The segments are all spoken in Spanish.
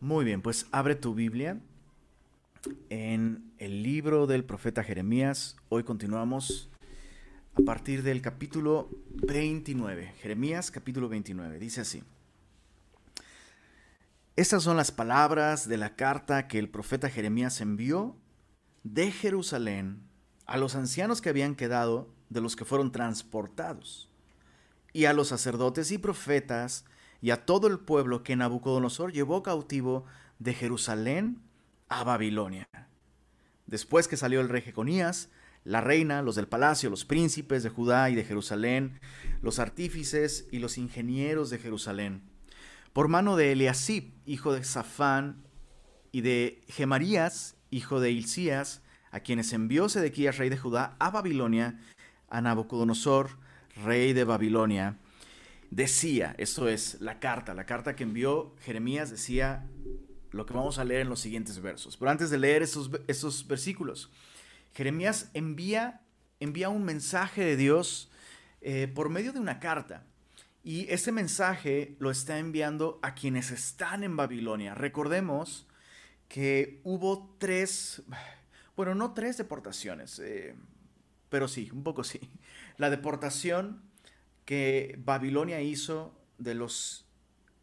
Muy bien, pues abre tu Biblia en el libro del profeta Jeremías. Hoy continuamos a partir del capítulo 29. Jeremías capítulo 29. Dice así. Estas son las palabras de la carta que el profeta Jeremías envió de Jerusalén a los ancianos que habían quedado de los que fueron transportados, y a los sacerdotes y profetas, y a todo el pueblo que Nabucodonosor llevó cautivo de Jerusalén a Babilonia. Después que salió el rey Jeconías, la reina, los del palacio, los príncipes de Judá y de Jerusalén, los artífices y los ingenieros de Jerusalén, por mano de Eliasib, hijo de Safán, y de Gemarías, hijo de Hilcías, a quienes envió Sedequías, rey de Judá, a Babilonia, a Nabucodonosor, rey de Babilonia, decía, esto es la carta, la carta que envió Jeremías decía lo que vamos a leer en los siguientes versos. Pero antes de leer esos, esos versículos, Jeremías envía, envía un mensaje de Dios eh, por medio de una carta. Y ese mensaje lo está enviando a quienes están en Babilonia. Recordemos que hubo tres, bueno, no tres deportaciones, eh, pero sí, un poco sí. La deportación que Babilonia hizo de los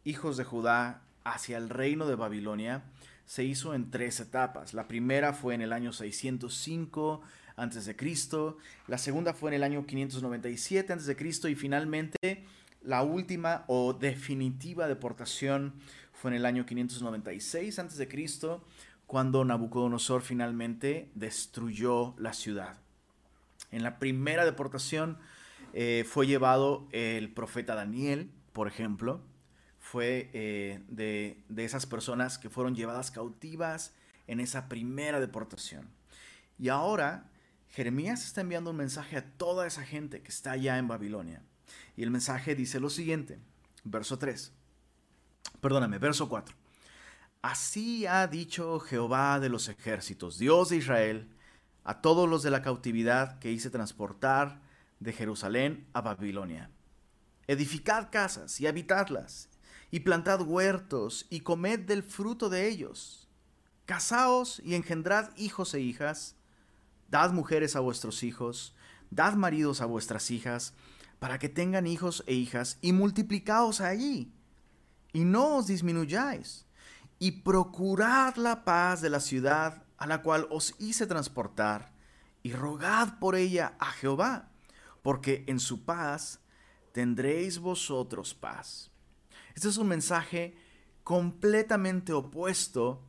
hijos de Judá hacia el reino de Babilonia se hizo en tres etapas. La primera fue en el año 605 a.C., la segunda fue en el año 597 a.C. y finalmente la última o definitiva deportación fue en el año 596 a.C., cuando Nabucodonosor finalmente destruyó la ciudad. En la primera deportación eh, fue llevado el profeta Daniel, por ejemplo, fue eh, de, de esas personas que fueron llevadas cautivas en esa primera deportación. Y ahora Jeremías está enviando un mensaje a toda esa gente que está allá en Babilonia. Y el mensaje dice lo siguiente, verso 3. Perdóname, verso 4. Así ha dicho Jehová de los ejércitos, Dios de Israel, a todos los de la cautividad que hice transportar de Jerusalén a Babilonia. Edificad casas y habitadlas, y plantad huertos y comed del fruto de ellos. Casaos y engendrad hijos e hijas, dad mujeres a vuestros hijos, dad maridos a vuestras hijas, para que tengan hijos e hijas, y multiplicaos allí, y no os disminuyáis, y procurad la paz de la ciudad a la cual os hice transportar, y rogad por ella a Jehová, porque en su paz tendréis vosotros paz. Este es un mensaje completamente opuesto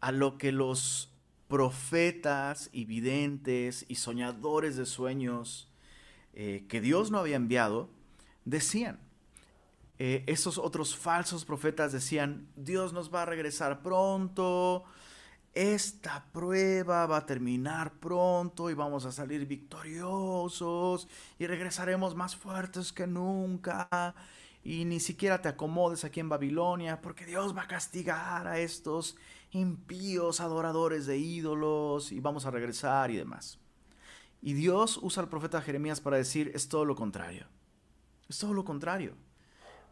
a lo que los profetas y videntes y soñadores de sueños eh, que Dios no había enviado decían. Eh, esos otros falsos profetas decían, Dios nos va a regresar pronto, esta prueba va a terminar pronto y vamos a salir victoriosos y regresaremos más fuertes que nunca y ni siquiera te acomodes aquí en Babilonia porque Dios va a castigar a estos impíos adoradores de ídolos y vamos a regresar y demás. Y Dios usa al profeta Jeremías para decir es todo lo contrario. Es todo lo contrario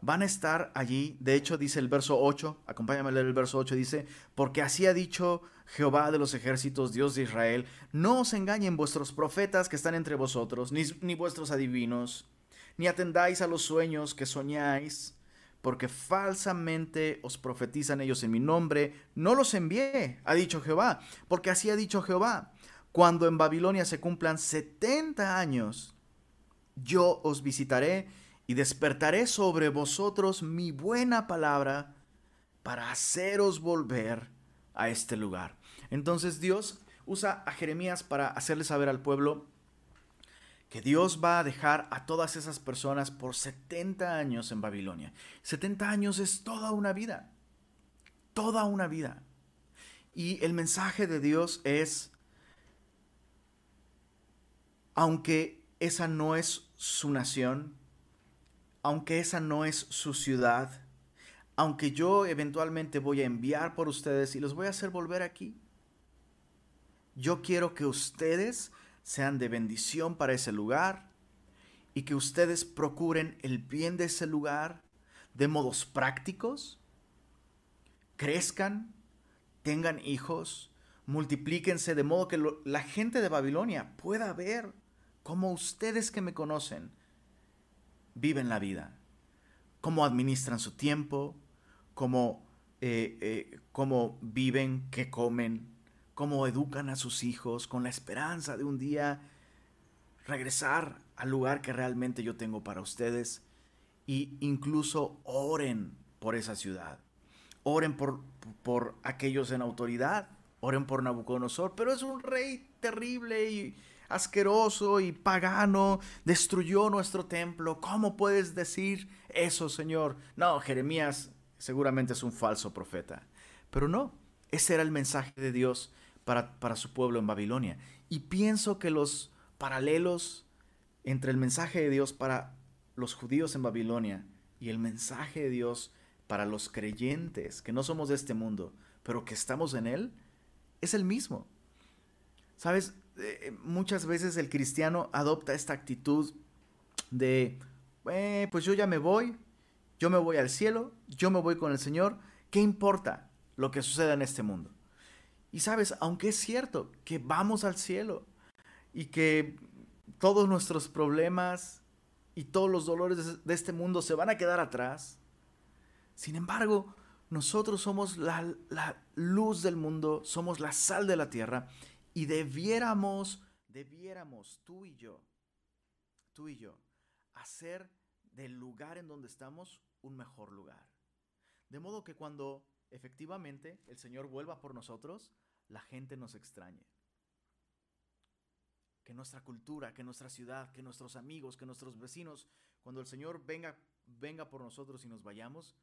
van a estar allí. De hecho, dice el verso 8, acompáñame a leer el verso 8, dice, porque así ha dicho Jehová de los ejércitos, Dios de Israel, no os engañen vuestros profetas que están entre vosotros, ni, ni vuestros adivinos, ni atendáis a los sueños que soñáis, porque falsamente os profetizan ellos en mi nombre, no los envié, ha dicho Jehová, porque así ha dicho Jehová, cuando en Babilonia se cumplan 70 años, yo os visitaré y despertaré sobre vosotros mi buena palabra para haceros volver a este lugar. Entonces Dios usa a Jeremías para hacerle saber al pueblo que Dios va a dejar a todas esas personas por 70 años en Babilonia. 70 años es toda una vida, toda una vida. Y el mensaje de Dios es, aunque esa no es su nación, aunque esa no es su ciudad, aunque yo eventualmente voy a enviar por ustedes y los voy a hacer volver aquí, yo quiero que ustedes sean de bendición para ese lugar y que ustedes procuren el bien de ese lugar de modos prácticos, crezcan, tengan hijos, multiplíquense de modo que la gente de Babilonia pueda ver cómo ustedes que me conocen viven la vida, cómo administran su tiempo, cómo, eh, eh, cómo viven, qué comen, cómo educan a sus hijos con la esperanza de un día regresar al lugar que realmente yo tengo para ustedes y incluso oren por esa ciudad. Oren por, por aquellos en autoridad, oren por Nabucodonosor, pero es un rey terrible y asqueroso y pagano, destruyó nuestro templo. ¿Cómo puedes decir eso, Señor? No, Jeremías seguramente es un falso profeta. Pero no, ese era el mensaje de Dios para, para su pueblo en Babilonia. Y pienso que los paralelos entre el mensaje de Dios para los judíos en Babilonia y el mensaje de Dios para los creyentes, que no somos de este mundo, pero que estamos en él, es el mismo. Sabes, eh, muchas veces el cristiano adopta esta actitud de, eh, pues yo ya me voy, yo me voy al cielo, yo me voy con el Señor, ¿qué importa lo que suceda en este mundo? Y sabes, aunque es cierto que vamos al cielo y que todos nuestros problemas y todos los dolores de este mundo se van a quedar atrás. Sin embargo, nosotros somos la, luz del mundo, somos la sal de la tierra y debiéramos, debiéramos, tú y yo, tú y yo, hacer del lugar en donde estamos un mejor lugar. De modo que cuando efectivamente el Señor vuelva por nosotros, la gente nos extrañe que nuestra cultura, que nuestra ciudad, que nuestros amigos, que nuestros vecinos, cuando el Señor venga, venga por nosotros y nos vayamos,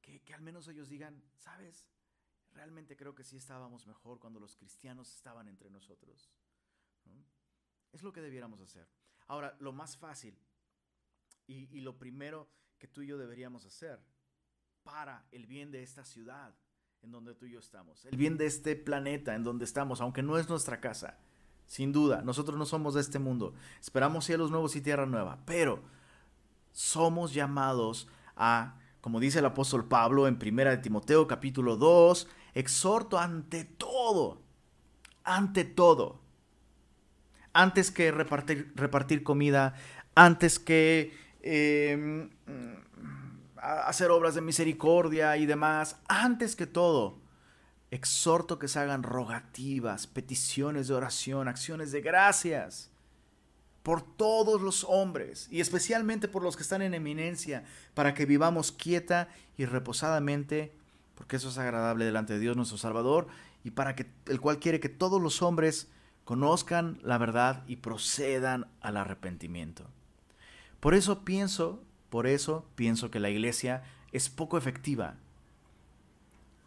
que, al menos ellos digan, ¿sabes? Realmente creo que sí estábamos mejor cuando los cristianos estaban entre nosotros. Es lo que debiéramos hacer. Ahora, lo más fácil y, y lo primero que tú y yo deberíamos hacer para el bien de esta ciudad en donde tú y yo estamos, el bien de este planeta en donde estamos, aunque no es nuestra casa, sin duda, nosotros no somos de este mundo. Esperamos cielos nuevos y tierra nueva, pero somos llamados a, como dice el apóstol Pablo en 1 de Timoteo capítulo 2, exhorto ante todo, ante todo, antes que repartir, repartir comida, antes que em, hacer obras de misericordia y demás, antes que todo, exhorto que se hagan rogativas, peticiones de oración, acciones de gracias por todos los hombres y especialmente por los que están en eminencia, para que vivamos quieta y reposadamente, porque eso es agradable delante de Dios nuestro Salvador, y para que el cual quiere que todos los hombres conozcan la verdad y procedan al arrepentimiento. Por eso pienso, por eso pienso que la iglesia es poco efectiva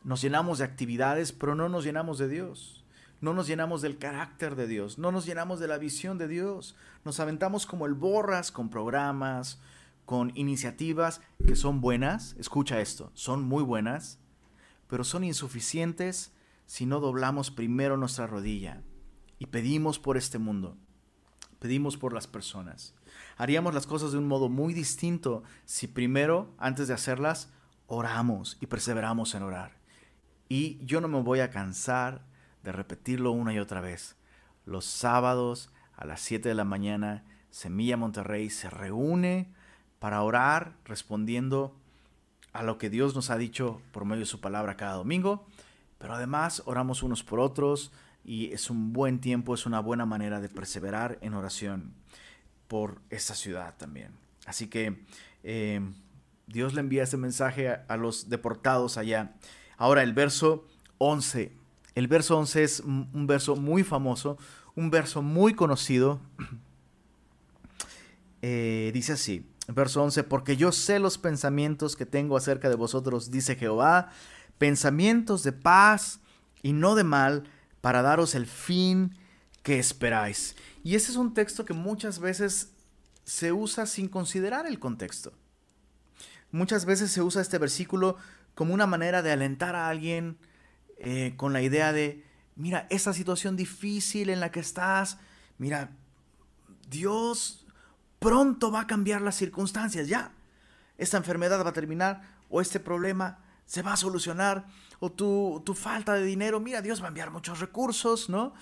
nos llenamos de actividades, pero no nos llenamos de Dios. No nos llenamos del carácter de Dios, no nos llenamos de la visión de Dios. Nos aventamos como el borras con programas, con iniciativas que son buenas, escucha esto, son muy buenas, pero son insuficientes si no doblamos primero nuestra rodilla y pedimos por este mundo, pedimos por las personas. Haríamos las cosas de un modo muy distinto si primero, antes de hacerlas, oramos y perseveramos en orar. Y yo no me voy a cansar de repetirlo una y otra vez. Los sábados a las 7 de la mañana, Semilla Monterrey se reúne para orar respondiendo a lo que Dios nos ha dicho por medio de su palabra cada domingo, pero además oramos unos por otros y es un buen tiempo, es una buena manera de perseverar en oración por esta ciudad también. Así que eh, Dios le envía este mensaje a los deportados allá Ahora el verso 11. El verso 11 es un verso muy famoso, un verso muy conocido. Eh, dice así, verso 11, porque yo sé los pensamientos que tengo acerca de vosotros, dice Jehová, pensamientos de paz y no de mal, para daros el fin que esperáis. Y ese es un texto que muchas veces se usa sin considerar el contexto. Muchas veces se usa este versículo como una manera de alentar a alguien eh, con la idea de, mira, esa situación difícil en la que estás, mira, Dios pronto va a cambiar las circunstancias, ya. Esta enfermedad va a terminar o este problema se va a solucionar. O tu, tu falta de dinero, mira, Dios va a enviar muchos recursos, ¿no?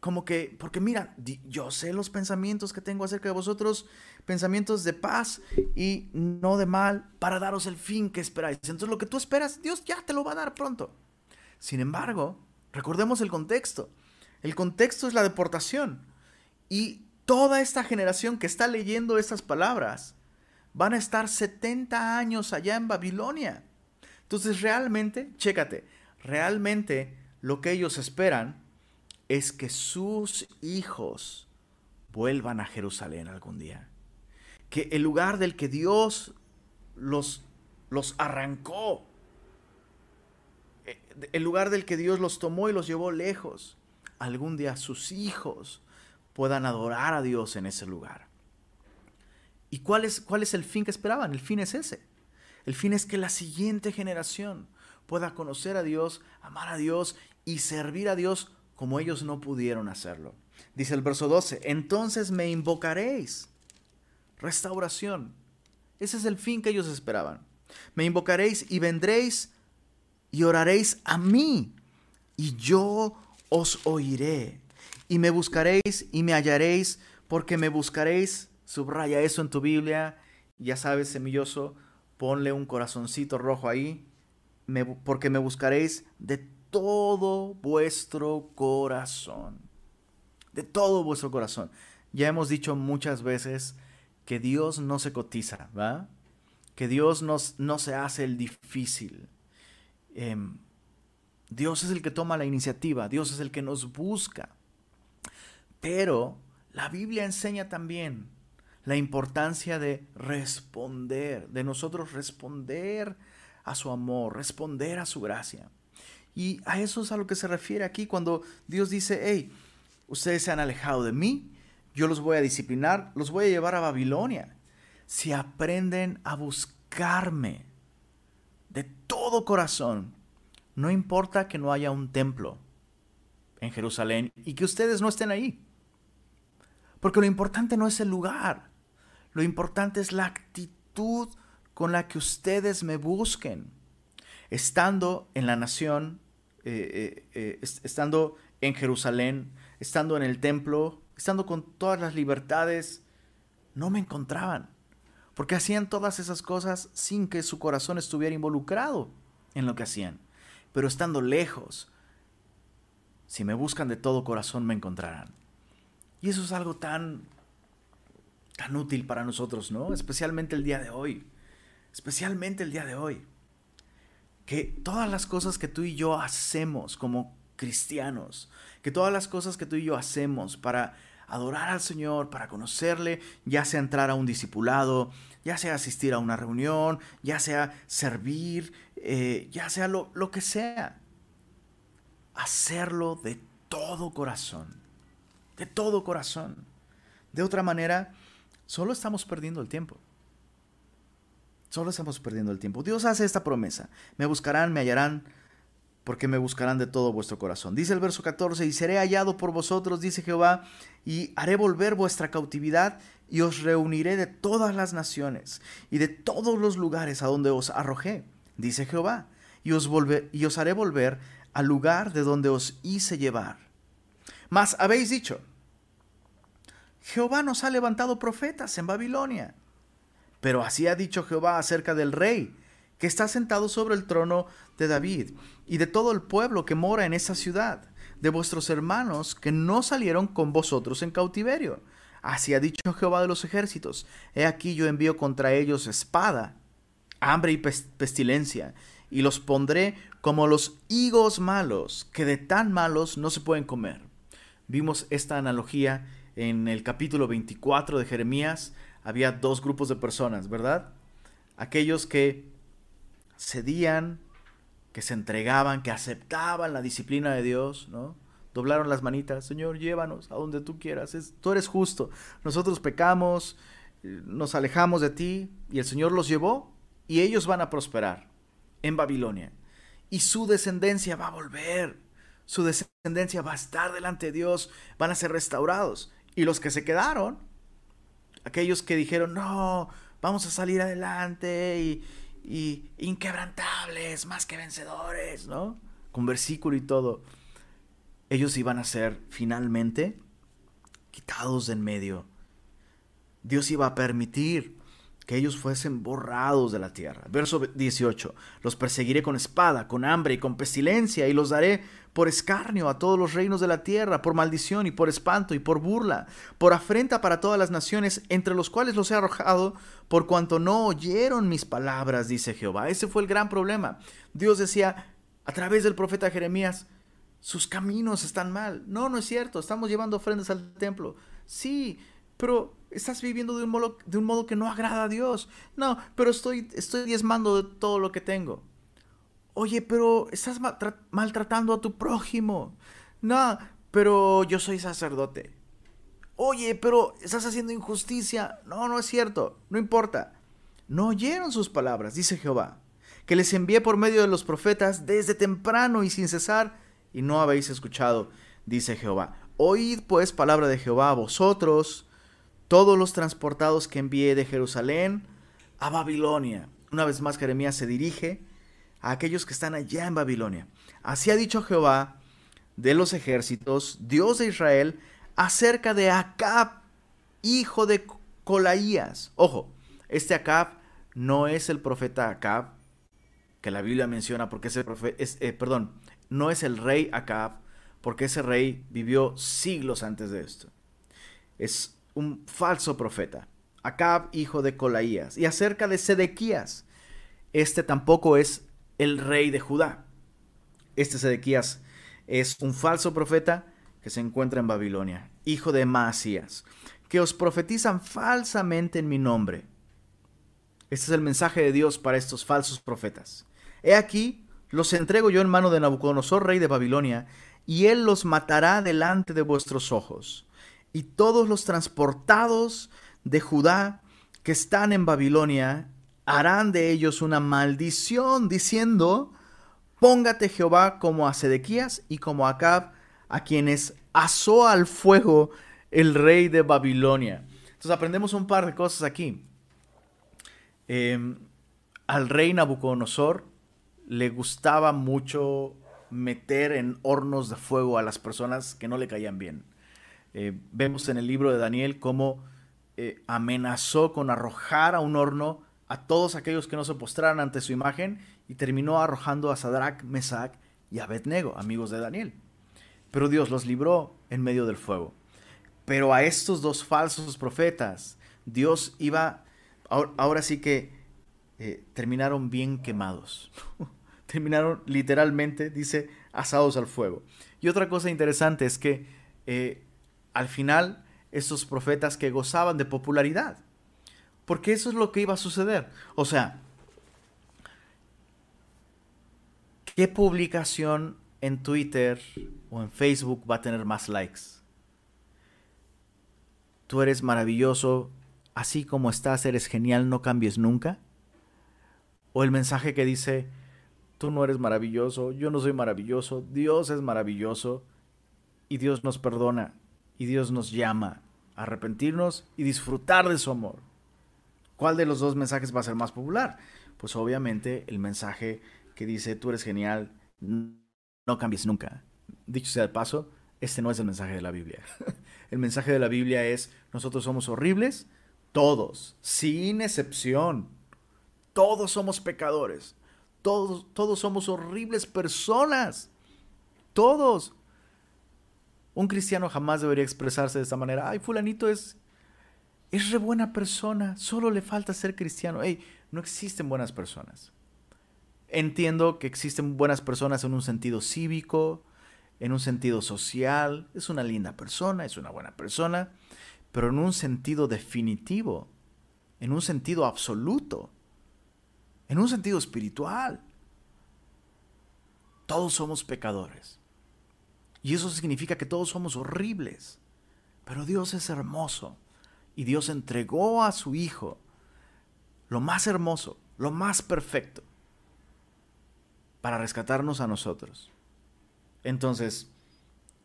Como que, porque mira, yo sé los pensamientos que tengo acerca de vosotros, pensamientos de paz y no de mal, para daros el fin que esperáis. Entonces lo que tú esperas, Dios ya te lo va a dar pronto. Sin embargo, recordemos el contexto. El contexto es la deportación. Y toda esta generación que está leyendo estas palabras van a estar 70 años allá en Babilonia. Entonces realmente, chécate, realmente lo que ellos esperan es que sus hijos vuelvan a Jerusalén algún día. Que el lugar del que Dios los, los arrancó, el lugar del que Dios los tomó y los llevó lejos, algún día sus hijos puedan adorar a Dios en ese lugar. ¿Y cuál es, cuál es el fin que esperaban? El fin es ese. El fin es que la siguiente generación pueda conocer a Dios, amar a Dios y servir a Dios como ellos no pudieron hacerlo. Dice el verso 12, entonces me invocaréis. Restauración. Ese es el fin que ellos esperaban. Me invocaréis y vendréis y oraréis a mí y yo os oiré. Y me buscaréis y me hallaréis porque me buscaréis. Subraya eso en tu Biblia. Ya sabes, semilloso, ponle un corazoncito rojo ahí. porque me buscaréis de todo vuestro corazón. De todo vuestro corazón. Ya hemos dicho muchas veces que Dios no se cotiza, ¿va? Que Dios no se hace el difícil. Em, Dios es el que toma la iniciativa, Dios es el que nos busca. Pero la Biblia enseña también la importancia de responder, de nosotros responder a su amor, responder a su gracia. Y a eso es a lo que se refiere aquí cuando Dios dice, hey, ustedes se han alejado de mí, yo los voy a disciplinar, los voy a llevar a Babilonia. Si aprenden a buscarme de todo corazón, no importa que no haya un templo en Jerusalén y que ustedes no estén ahí. Porque lo importante no es el lugar, lo importante es la actitud con la que ustedes me busquen. Estando en la nación, eh, eh, eh, estando en Jerusalén, estando en el templo, estando con todas las libertades, no me encontraban. Porque hacían todas esas cosas sin que su corazón estuviera involucrado en lo que hacían. Pero estando lejos, si me buscan de todo corazón me encontrarán. Y eso es algo tan tan útil para nosotros, ¿no? Especialmente el día de hoy. Especialmente el día de hoy. Que todas las cosas que tú y yo hacemos como cristianos, que todas las cosas que tú y yo hacemos para adorar al Señor, para conocerle, ya sea entrar a un discipulado, ya sea asistir a una reunión, ya sea servir, eh, ya sea lo, lo que sea, hacerlo de todo corazón, de todo corazón. De otra manera, Solo estamos perdiendo el tiempo. Solo estamos perdiendo el tiempo. Dios hace esta promesa. Me buscarán, me hallarán, porque me buscarán de todo vuestro corazón. Dice el verso 14, y seré hallado por vosotros, dice Jehová, y haré volver vuestra cautividad, y os reuniré de todas las naciones, y de todos los lugares a donde os arrojé, dice Jehová, y os, y os haré volver al lugar de donde os hice llevar. Mas habéis dicho, Jehová nos ha levantado profetas en Babilonia. Pero así ha dicho Jehová acerca del rey, que está sentado sobre el trono de David, y de todo el pueblo que mora en esa ciudad, de vuestros hermanos que no salieron con vosotros en cautiverio. Así ha dicho Jehová de los ejércitos, he aquí yo envío contra ellos espada, hambre y pestilencia, y los pondré como los higos malos, que de tan malos no se pueden comer. Vimos esta analogía en el capítulo 24 de Jeremías había dos grupos de personas, ¿verdad? Aquellos que cedían, que se entregaban, que aceptaban la disciplina de Dios, ¿no? Doblaron las manitas, Señor, llévanos a donde tú quieras, tú eres justo. Nosotros pecamos, nos alejamos de ti y el Señor los llevó y ellos van a prosperar en Babilonia. Y su descendencia va a volver, su descendencia va a estar delante de Dios, van a ser restaurados. Y los que se quedaron, aquellos que dijeron, no, vamos a salir adelante y, y inquebrantables, más que vencedores, ¿no? Con versículo y todo. Ellos iban a ser finalmente quitados de en medio. Dios iba a permitir que ellos fuesen borrados de la tierra. Verso 18, los perseguiré con espada, con hambre y con pestilencia, y los daré por escarnio a todos los reinos de la tierra, por maldición y por espanto y por burla, por afrenta para todas las naciones, entre los cuales los he arrojado, por cuanto no oyeron mis palabras, dice Jehová. Ese fue el gran problema. Dios decía a través del profeta Jeremías, sus caminos están mal. No, no es cierto, estamos llevando ofrendas al templo. Sí, pero estás viviendo de un modo, que no agrada a Dios. No, pero estoy, estoy diezmando de todo lo que tengo. Oye, pero estás maltratando a tu prójimo. No, pero yo soy sacerdote. Oye, pero estás haciendo injusticia. No, no es cierto. No importa. No oyeron sus palabras, dice Jehová, que les envié por medio de los profetas desde temprano y sin cesar, y no habéis escuchado, dice Jehová. Oíd pues palabra de Jehová a vosotros, todos los transportados que envié de Jerusalén a Babilonia. Una vez más Jeremías se dirige a aquellos que están allá en Babilonia. Así ha dicho Jehová de los ejércitos, Dios de Israel, acerca de Acab, hijo de Colaías. Ojo, este Acab no es el profeta Acab que la Biblia menciona porque ese es, eh, perdón, no es el rey Acab porque ese rey vivió siglos antes de esto. Es un falso profeta, Acab, hijo de Colaías, y acerca de Sedequías. Este tampoco es el rey de Judá. Este Sedequías es un falso profeta que se encuentra en Babilonia, hijo de Maasías, que os profetizan falsamente en mi nombre. Este es el mensaje de Dios para estos falsos profetas. He aquí, los entrego yo en mano de Nabucodonosor, rey de Babilonia, y él los matará delante de vuestros ojos y todos los transportados de Judá que están en Babilonia harán de ellos una maldición, diciendo, póngate Jehová como a Sedequías y como a Acab, a quienes asó al fuego el rey de Babilonia. Entonces aprendemos un par de cosas aquí. Em, al rey Nabucodonosor le gustaba mucho meter en hornos de fuego a las personas que no le caían bien. Eh, vemos en el libro de Daniel cómo eh, amenazó con arrojar a un horno a todos aquellos que no se postraran ante su imagen y terminó arrojando a Sadrach, Mesach y Abednego, amigos de Daniel. Pero Dios los libró en medio del fuego. Pero a estos dos falsos profetas, Dios iba, ahora, sí que eh, terminaron bien quemados. terminaron literalmente, dice, asados al fuego. Y otra cosa interesante es que al final estos profetas que gozaban de popularidad. Porque eso es lo que iba a suceder. O sea, ¿qué publicación en Twitter o en Facebook va a tener más likes? Tú eres maravilloso, así como estás, eres genial, no cambies nunca. O el mensaje que dice, tú no eres maravilloso, yo no soy maravilloso, Dios es maravilloso y Dios nos perdona y Dios nos llama a arrepentirnos y disfrutar de su amor. ¿Cuál de los dos mensajes va a ser más popular? Pues obviamente el mensaje que dice tú eres genial, no cambies nunca. Dicho sea de paso, este no es el mensaje de la Biblia. el mensaje de la Biblia es nosotros somos horribles, todos, sin excepción. Todos somos pecadores. Todos, todos somos horribles personas. Todos. Un cristiano jamás debería expresarse de esta manera. Ay, fulanito es, es re buena persona, solo le falta ser cristiano. No existen buenas personas. Entiendo que existen buenas personas en un sentido cívico, en un sentido social. Es una linda persona, es una buena persona, pero en un sentido definitivo, en un sentido absoluto, en un sentido espiritual. Todos somos pecadores. Y eso significa que todos somos horribles. Pero Dios es hermoso. Y Dios entregó a su Hijo lo más hermoso, lo más perfecto, para rescatarnos a nosotros. Entonces,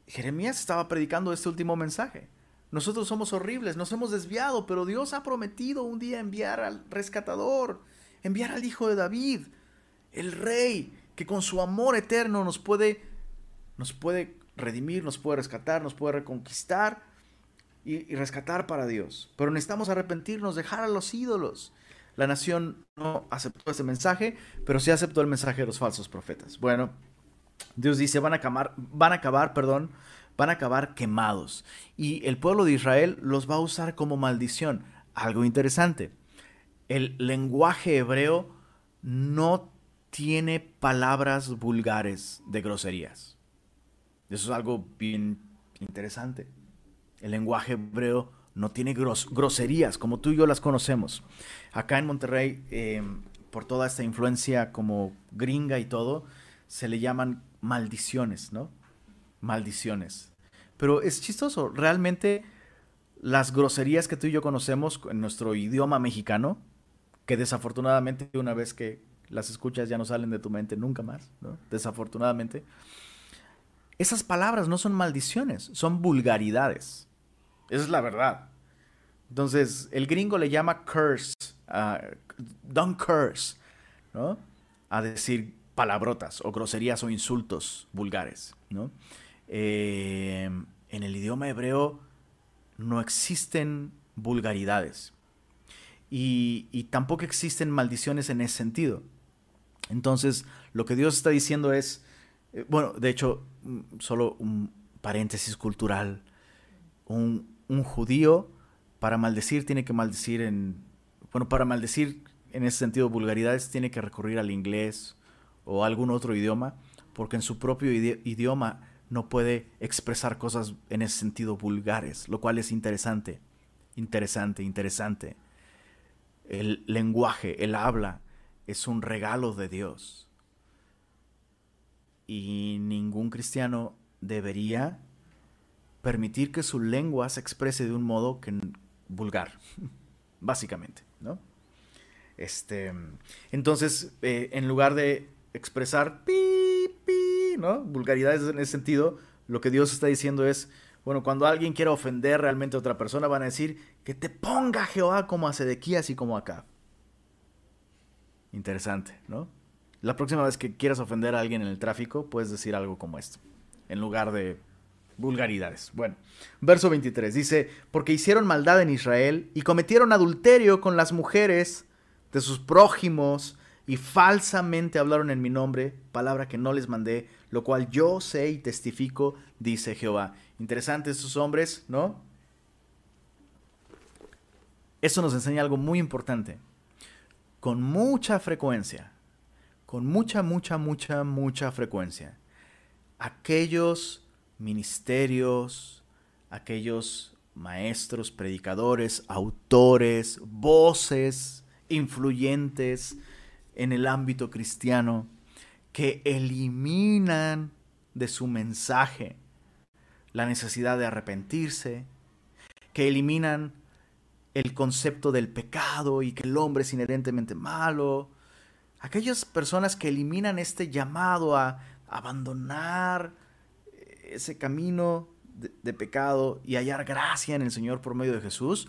Jeremías estaba predicando este último mensaje. Nosotros somos horribles, nos hemos desviado, pero Dios ha prometido un día enviar al rescatador, enviar al Hijo de David, el Rey, que con su amor eterno nos puede, nos puede redimir, nos puede rescatar, nos puede reconquistar y, rescatar para Dios. Pero necesitamos arrepentirnos, dejar a los ídolos. La nación no aceptó ese mensaje, pero sí aceptó el mensaje de los falsos profetas. Bueno, Dios dice, van a acabar, van a acabar, perdón, van a acabar quemados. Y el pueblo de Israel los va a usar como maldición. Algo interesante. El lenguaje hebreo no tiene palabras vulgares de groserías. Eso es algo bien interesante. El lenguaje hebreo no tiene groserías como tú y yo las conocemos. Acá en Monterrey, em, por toda esta influencia como gringa y todo, se le llaman maldiciones, ¿no? Maldiciones. Pero es chistoso, realmente las groserías que tú y yo conocemos en nuestro idioma mexicano, que desafortunadamente una vez que las escuchas ya no salen de tu mente nunca más, ¿no? Desafortunadamente. Esas palabras no son maldiciones, son vulgaridades. Esa es la verdad. Entonces, el gringo le llama curse, uh, don't curse, ¿no? A decir palabrotas o groserías o insultos vulgares, ¿no? Eh, en el idioma hebreo no existen vulgaridades y, tampoco existen maldiciones en ese sentido. Entonces, lo que Dios está diciendo es, bueno, de hecho, mm, solo un paréntesis cultural, un, un judío para maldecir tiene que maldecir en, bueno, para maldecir en ese sentido vulgaridades tiene que recurrir al inglés o algún otro idioma, porque en su propio idioma no puede expresar cosas en ese sentido vulgares, lo cual es interesante, interesante, interesante. El lenguaje, el habla, es un regalo de Dios. Y ningún cristiano debería permitir que su lengua se exprese de un modo que vulgar, básicamente, ¿no? Este, entonces, eh, en lugar de expresar pi, pi, ¿no? vulgaridades en ese sentido, lo que Dios está diciendo es, bueno, cuando alguien quiera ofender realmente a otra persona, van a decir que te ponga Jehová como a Sedequías y como acá. Interesante, ¿no? La próxima vez que quieras ofender a alguien en el tráfico, puedes decir algo como esto, en lugar de vulgaridades. Bueno, verso 23 dice, porque hicieron maldad en Israel y cometieron adulterio con las mujeres de sus prójimos y falsamente hablaron en mi nombre, palabra que no les mandé, lo cual yo sé y testifico, dice Jehová. Interesantes estos hombres, ¿no? Eso nos enseña algo muy importante. Con mucha frecuencia, con mucha, mucha, mucha, mucha frecuencia, aquellos ministerios, aquellos maestros, predicadores, autores, voces influyentes en el ámbito cristiano que eliminan de su mensaje la necesidad de arrepentirse, que eliminan el concepto del pecado y que el hombre es inherentemente malo, aquellas personas que eliminan este llamado a abandonar ese camino de, pecado y hallar gracia en el Señor por medio de Jesús,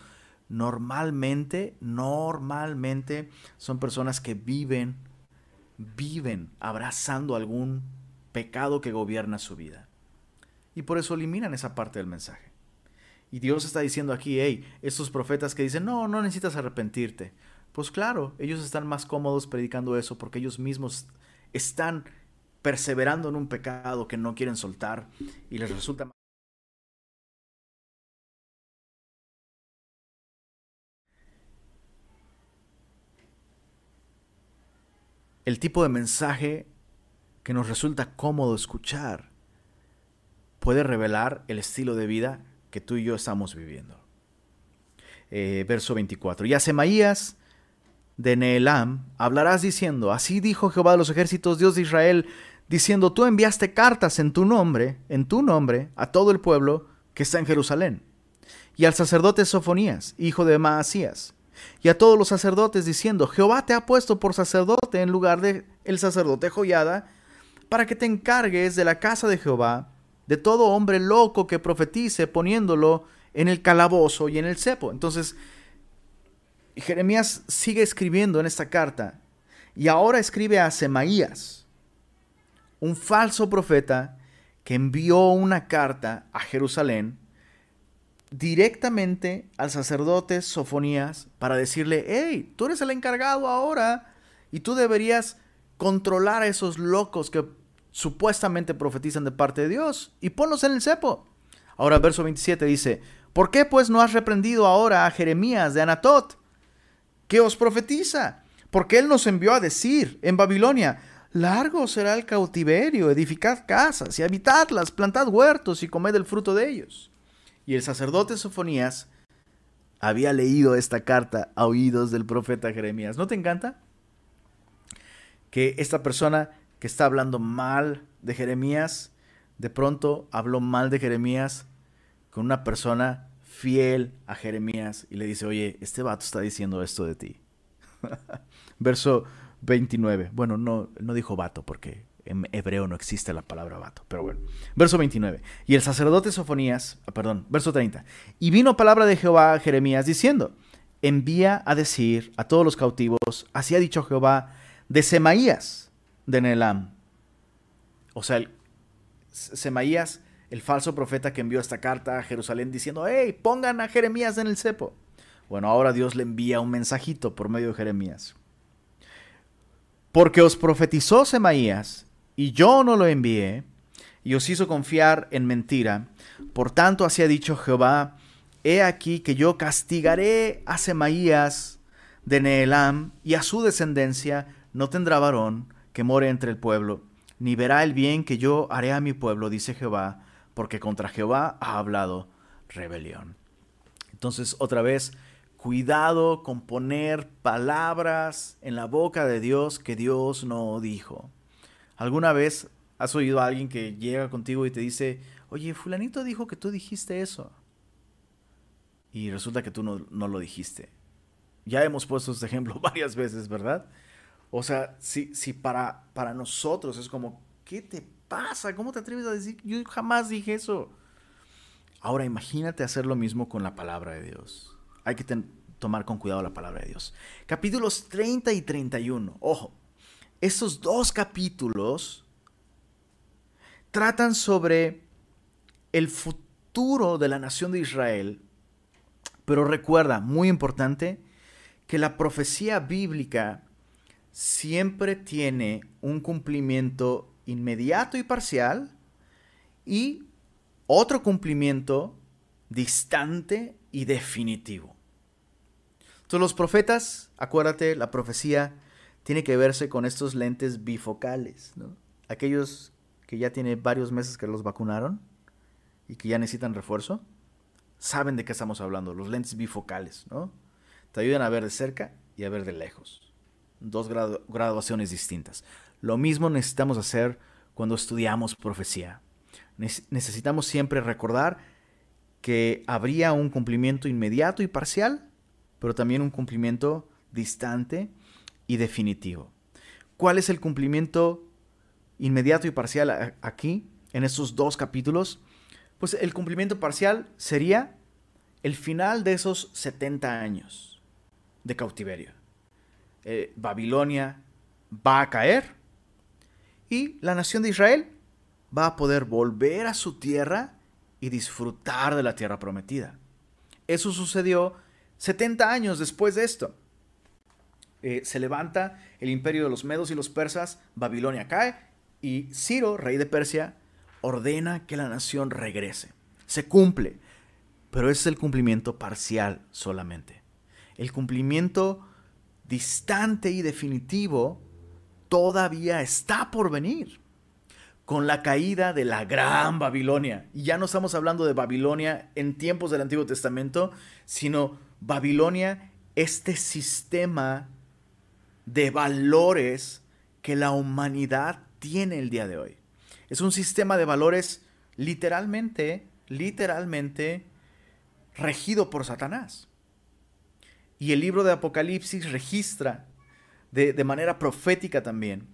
normalmente, normalmente son personas que viven, viven abrazando algún pecado que gobierna su vida. Y por eso eliminan esa parte del mensaje. Y Dios está diciendo aquí, hey, estos profetas que dicen, no, no necesitas arrepentirte. Pues claro, ellos están más cómodos predicando eso porque ellos mismos están perseverando en un pecado que no quieren soltar y les resulta el tipo de mensaje que nos resulta cómodo escuchar puede revelar el estilo de vida que tú y yo estamos viviendo. Eh, verso 24. Y a Semaías de Neelam hablarás diciendo, así dijo Jehová de los ejércitos, Dios de Israel, diciendo, tú enviaste cartas en tu nombre, en tu nombre, a todo el pueblo que está en Jerusalén, y al sacerdote Sofonías, hijo de Maasías, y a todos los sacerdotes, diciendo, Jehová te ha puesto por sacerdote en lugar de el sacerdote Joyada, para que te encargues de la casa de Jehová, de todo hombre loco que profetice, poniéndolo en el calabozo y en el cepo. Entonces, Jeremías sigue escribiendo en esta carta y ahora escribe a Semaías, un falso profeta que envió una carta a Jerusalén directamente al sacerdote Sofonías para decirle, hey, tú eres el encargado ahora y tú deberías controlar a esos locos que supuestamente profetizan de parte de Dios y ponlos en el cepo. Ahora verso 27 dice, ¿por qué pues no has reprendido ahora a Jeremías de Anatot, que os profetiza? Porque él nos envió a decir en Babilonia, largo será el cautiverio, edificad casas y habitadlas, plantad huertos y comed el fruto de ellos. Y el sacerdote Sofonías había leído esta carta a oídos del profeta Jeremías. ¿No te encanta? Que esta persona que está hablando mal de Jeremías, de pronto habló mal de Jeremías con una persona fiel a Jeremías y le dice, oye, este vato está diciendo esto de ti. Verso 29. Bueno, no, no dijo vato porque en hebreo no existe la palabra vato, pero bueno. Verso 29. Y el sacerdote Sofonías, ah, perdón, verso 30. Y vino palabra de Jehová a Jeremías diciendo, envía a decir a todos los cautivos, así ha dicho Jehová, de Semaías de Nelam. O sea, Semaías, el falso profeta que envió esta carta a Jerusalén diciendo, hey, pongan a Jeremías en el cepo. Bueno, ahora Dios le envía un mensajito por medio de Jeremías. Porque os profetizó Semaías, y yo no lo envié, y os hizo confiar en mentira. Por tanto, así ha dicho Jehová, he aquí que yo castigaré a Semaías de Neelam, y a su descendencia no tendrá varón que more entre el pueblo, ni verá el bien que yo haré a mi pueblo, dice Jehová, porque contra Jehová ha hablado rebelión. Entonces, otra vez, Cuidado con poner palabras en la boca de Dios que Dios no dijo. ¿Alguna vez has oído a alguien que llega contigo y te dice, oye, fulanito dijo que tú dijiste eso? Y resulta que tú no, lo dijiste. Ya hemos puesto este ejemplo varias veces, ¿verdad? O sea, si, si para, para nosotros es como, ¿qué te pasa? ¿Cómo te atreves a decir? Yo jamás dije eso. Ahora imagínate hacer lo mismo con la palabra de Dios hay que tomar con cuidado la palabra de Dios. Capítulos 30 y 31. Ojo, estos dos capítulos tratan sobre el futuro de la nación de Israel, pero recuerda, muy importante, que la profecía bíblica siempre tiene un cumplimiento inmediato y parcial y otro cumplimiento distante y definitivo. Entonces los profetas, acuérdate, la profecía tiene que verse con estos lentes bifocales, ¿no? Aquellos que ya tienen varios meses que los vacunaron y que ya necesitan refuerzo, saben de qué estamos hablando, los lentes bifocales, ¿no? Te ayudan a ver de cerca y a ver de lejos. Dos graduaciones distintas. Lo mismo necesitamos hacer cuando estudiamos profecía. necesitamos siempre recordar que habría un cumplimiento inmediato y parcial, pero también un cumplimiento distante y definitivo. ¿Cuál es el cumplimiento inmediato y parcial aquí, en estos dos capítulos? Pues el cumplimiento parcial sería el final de esos 70 años de cautiverio. Eh, Babilonia va a caer y la nación de Israel va a poder volver a su tierra y disfrutar de la tierra prometida. Eso sucedió 70 años después de esto. Eh, se levanta el imperio de los medos y los persas, Babilonia cae y Ciro, rey de Persia, ordena que la nación regrese. Se cumple, pero es el cumplimiento parcial solamente. El cumplimiento distante y definitivo todavía está por venir con la caída de la gran Babilonia. Y ya no estamos hablando de Babilonia en tiempos del Antiguo Testamento, sino Babilonia, este sistema de valores que la humanidad tiene el día de hoy. Es un sistema de valores literalmente, literalmente regido por Satanás. Y el libro de Apocalipsis registra de, de manera profética también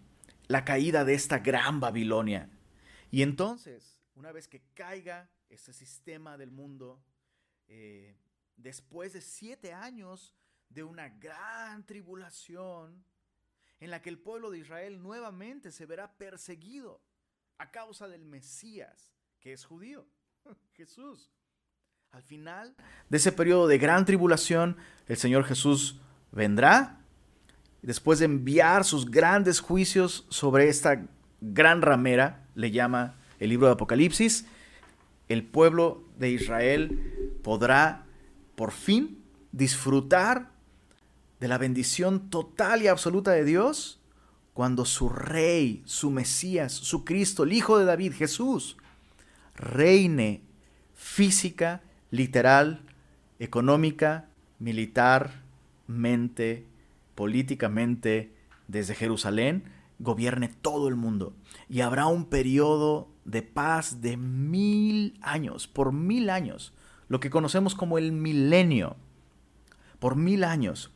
la caída de esta gran Babilonia. Y entonces, una vez que caiga ese sistema del mundo, eh, después de siete años de una gran tribulación en la que el pueblo de Israel nuevamente se verá perseguido a causa del Mesías, que es judío, Jesús. Al final de ese periodo de gran tribulación, el Señor Jesús vendrá, después de enviar sus grandes juicios sobre esta gran ramera, le llama el libro de Apocalipsis, el pueblo de Israel podrá por fin disfrutar de la bendición total y absoluta de Dios cuando su rey, su Mesías, su Cristo, el Hijo de David, Jesús, reine física, literal, económica, militarmente, políticamente, desde Jerusalén, gobierne todo el mundo. Y habrá un periodo de paz de mil años, por mil años, lo que conocemos como el milenio, por mil años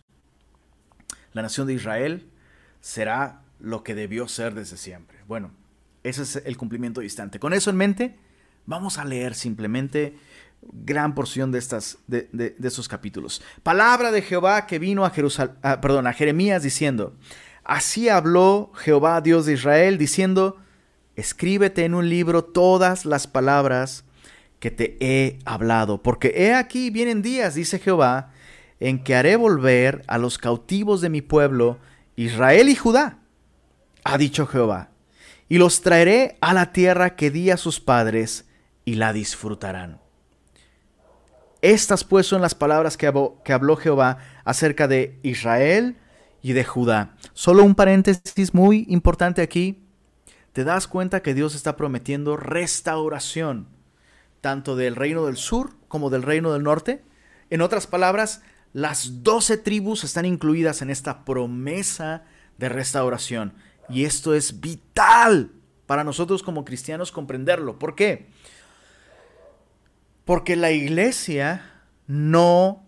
la nación de Israel será lo que debió ser desde siempre. Bueno, ese es el cumplimiento distante. Con eso en mente, vamos a leer simplemente gran porción de, estas, de, esos capítulos. Palabra de Jehová que vino a, Jerusal ah, perdón, a Jeremías diciendo, así habló Jehová Dios de Israel diciendo, escríbete en un libro todas las palabras que te he hablado, porque he aquí vienen días, dice Jehová, en que haré volver a los cautivos de mi pueblo, Israel y Judá, ha dicho Jehová, y los traeré a la tierra que di a sus padres, y la disfrutarán. Estas pues son las palabras que habló, que habló Jehová acerca de Israel y de Judá. Solo un paréntesis muy importante aquí. Te das cuenta que Dios está prometiendo restauración, tanto del reino del sur como del reino del norte. En otras palabras, las doce tribus están incluidas en esta promesa de restauración. Y esto es vital para nosotros como cristianos comprenderlo. ¿Por qué? Porque la iglesia no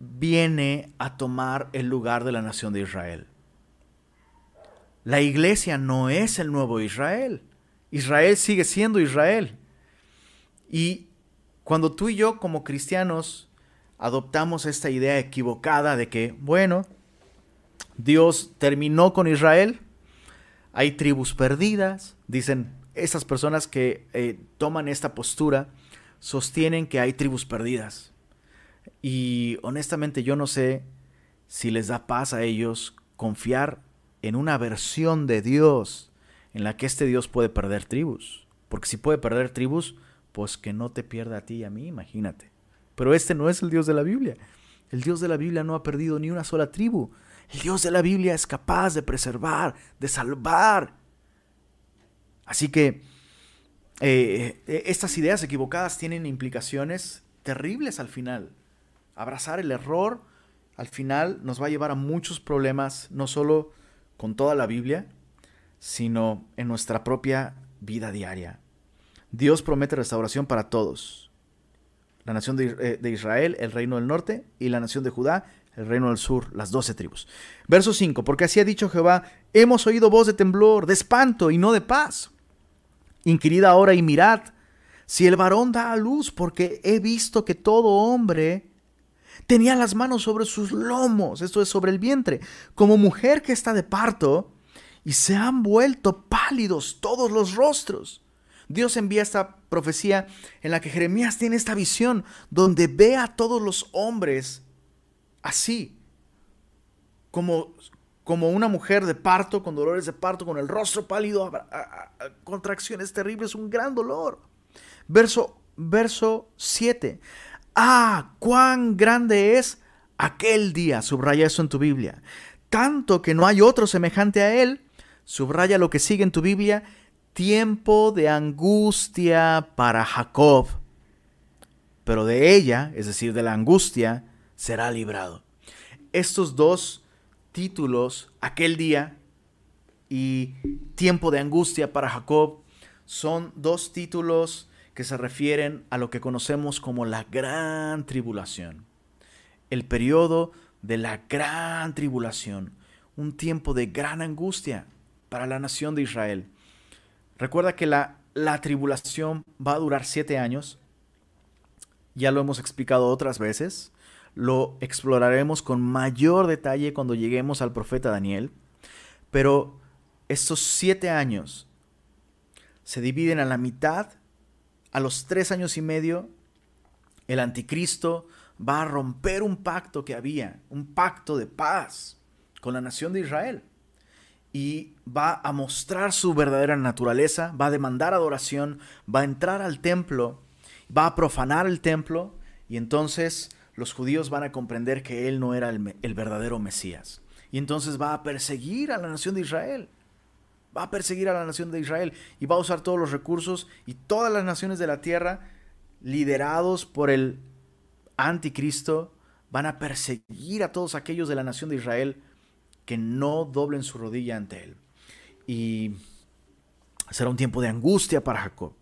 viene a tomar el lugar de la nación de Israel. La iglesia no es el nuevo Israel. Israel sigue siendo Israel. Y cuando tú y yo como cristianos adoptamos esta idea equivocada de que, bueno, Dios terminó con Israel, hay tribus perdidas, dicen esas personas que eh, toman esta postura, sostienen que hay tribus perdidas. Y honestamente yo no sé si les da paz a ellos confiar en una versión de Dios en la que este Dios puede perder tribus. Porque si puede perder tribus, pues que no te pierda a ti y a mí, imagínate. Pero este no es el Dios de la Biblia. El Dios de la Biblia no ha perdido ni una sola tribu. El Dios de la Biblia es capaz de preservar, de salvar. Así que eh, eh, estas ideas equivocadas tienen implicaciones terribles al final. Abrazar el error al final nos va a llevar a muchos problemas, no solo con toda la Biblia, sino en nuestra propia vida diaria. Dios promete restauración para todos la nación eh, de, Israel, el reino del norte, y la nación de Judá, el reino del sur, las doce tribus. Verso 5, porque así ha dicho Jehová, hemos oído voz de temblor, de espanto y no de paz. Inquirid ahora y mirad si el varón da a luz, porque he visto que todo hombre tenía las manos sobre sus lomos, esto es sobre el vientre, como mujer que está de parto, y se han vuelto pálidos todos los rostros. Dios envía esta profecía en la que Jeremías tiene esta visión donde ve a todos los hombres así, como, como una mujer de parto, con dolores de parto, con el rostro pálido, contracciones terribles, un gran dolor. Verso, verso 7. Ah, cuán grande es aquel día, subraya eso en tu Biblia. Tanto que no hay otro semejante a él, subraya lo que sigue en tu Biblia, tiempo de angustia para Jacob, pero de ella, es decir, de la angustia, será librado. Estos dos títulos, aquel día y tiempo de angustia para Jacob, son dos títulos que se refieren a lo que conocemos como la gran tribulación. El periodo de la gran tribulación, un tiempo de gran angustia para la nación de Israel. Recuerda que la, la tribulación va a durar siete años. Ya lo hemos explicado otras veces. Lo exploraremos con mayor detalle cuando lleguemos al profeta Daniel. Pero estos siete años se dividen a la mitad. A los tres años y medio, el anticristo va a romper un pacto que había, un pacto de paz con la nación de Israel. Y va a mostrar su verdadera naturaleza, va a demandar adoración, va a entrar al templo, va a profanar el templo y entonces los judíos van a comprender que él no era el, verdadero Mesías. Y entonces va a perseguir a la nación de Israel va a perseguir a la nación de Israel y va a usar todos los recursos y todas las naciones de la tierra, liderados por el anticristo, van a perseguir a todos aquellos de la nación de Israel que no doblen su rodilla ante él. Y será un tiempo de angustia para Jacob.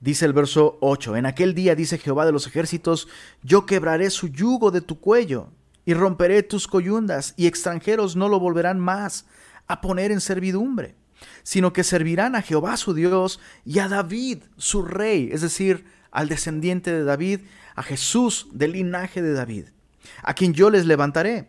Dice el verso 8, en aquel día dice Jehová de los ejércitos, yo quebraré su yugo de tu cuello y romperé tus coyundas y extranjeros no lo volverán más a poner en servidumbre sino que servirán a Jehová su Dios y a David su rey, es decir, al descendiente de David, a Jesús del linaje de David, a quien yo les levantaré.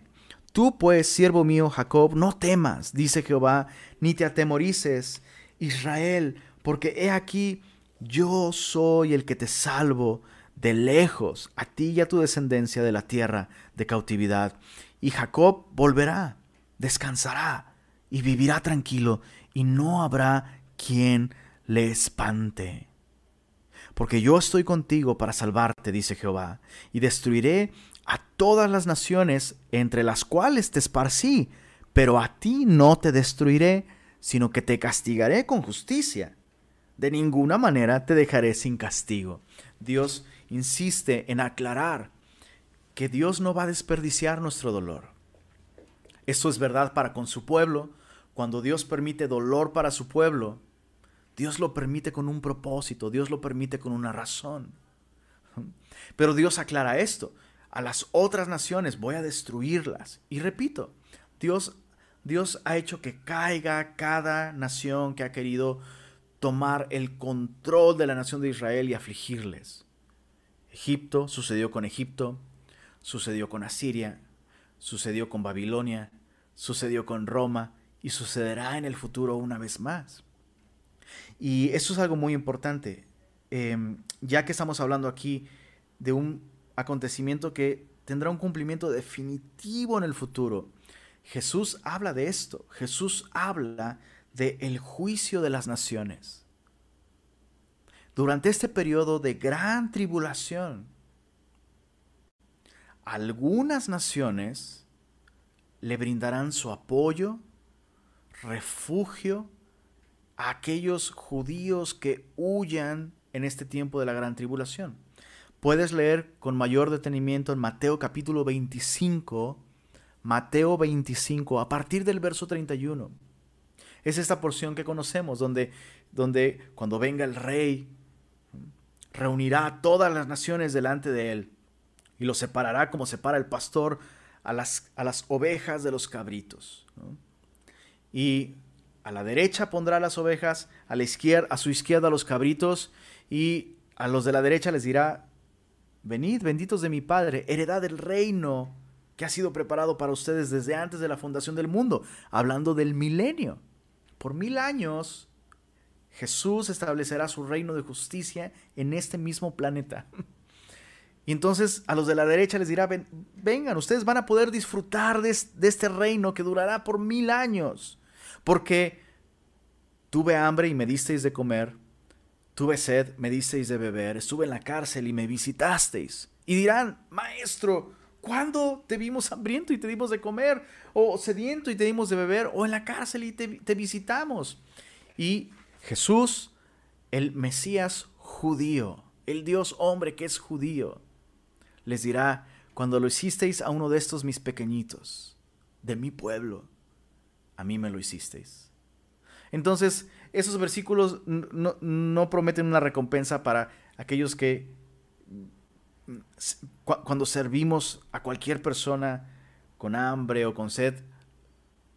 Tú pues, siervo mío Jacob, no temas, dice Jehová, ni te atemorices, Israel, porque he aquí, yo soy el que te salvo de lejos, a ti y a tu descendencia de la tierra de cautividad. Y Jacob volverá, descansará y vivirá tranquilo, y no habrá quien le espante. Porque yo estoy contigo para salvarte, dice Jehová, y destruiré a todas las naciones entre las cuales te esparcí, pero a ti no te destruiré, sino que te castigaré con justicia. De ninguna manera te dejaré sin castigo. Dios insiste en aclarar que Dios no va a desperdiciar nuestro dolor. Esto es verdad para con su pueblo, cuando Dios permite dolor para su pueblo, Dios lo permite con un propósito, Dios lo permite con una razón. Pero Dios aclara esto. A las otras naciones voy a destruirlas. Y repito, Dios, Dios ha hecho que caiga cada nación que ha querido tomar el control de la nación de Israel y afligirles. Egipto sucedió con Egipto, sucedió con Asiria, sucedió con Babilonia, sucedió con Roma, y sucederá en el futuro una vez más. Y eso es algo muy importante, em, ya que estamos hablando aquí de un acontecimiento que tendrá un cumplimiento definitivo en el futuro. Jesús habla de esto, Jesús habla de el juicio de las naciones. Durante este periodo de gran tribulación, algunas naciones le brindarán su apoyo, refugio a aquellos judíos que huyan en este tiempo de la gran tribulación. Puedes leer con mayor detenimiento en Mateo capítulo 25, Mateo 25, a partir del verso 31. Es esta porción que conocemos, donde, donde cuando venga el rey, reunirá a todas las naciones delante de él y los separará como separa el pastor a las, a las ovejas de los cabritos. Y a la derecha pondrá las ovejas, a la izquierda, a su izquierda los cabritos, y a los de la derecha les dirá, venid, benditos de mi Padre, heredad del reino que ha sido preparado para ustedes desde antes de la fundación del mundo, hablando del milenio. Por mil años Jesús establecerá su reino de justicia en este mismo planeta. Y entonces a los de la derecha les dirá, vengan, ustedes van a poder disfrutar de, este reino que durará por mil años. Porque tuve hambre y me disteis de comer, tuve sed, me disteis de beber, estuve en la cárcel y me visitasteis. Y dirán, maestro, ¿cuándo te vimos hambriento y te dimos de comer? O sediento y te dimos de beber? O en la cárcel y te, te visitamos. Y Jesús, el Mesías judío, el Dios hombre que es judío, les dirá, cuando lo hicisteis a uno de estos mis pequeñitos, de mi pueblo, a mí me lo hicisteis. Entonces, esos versículos no, prometen una recompensa para aquellos que cuando servimos a cualquier persona con hambre o con sed,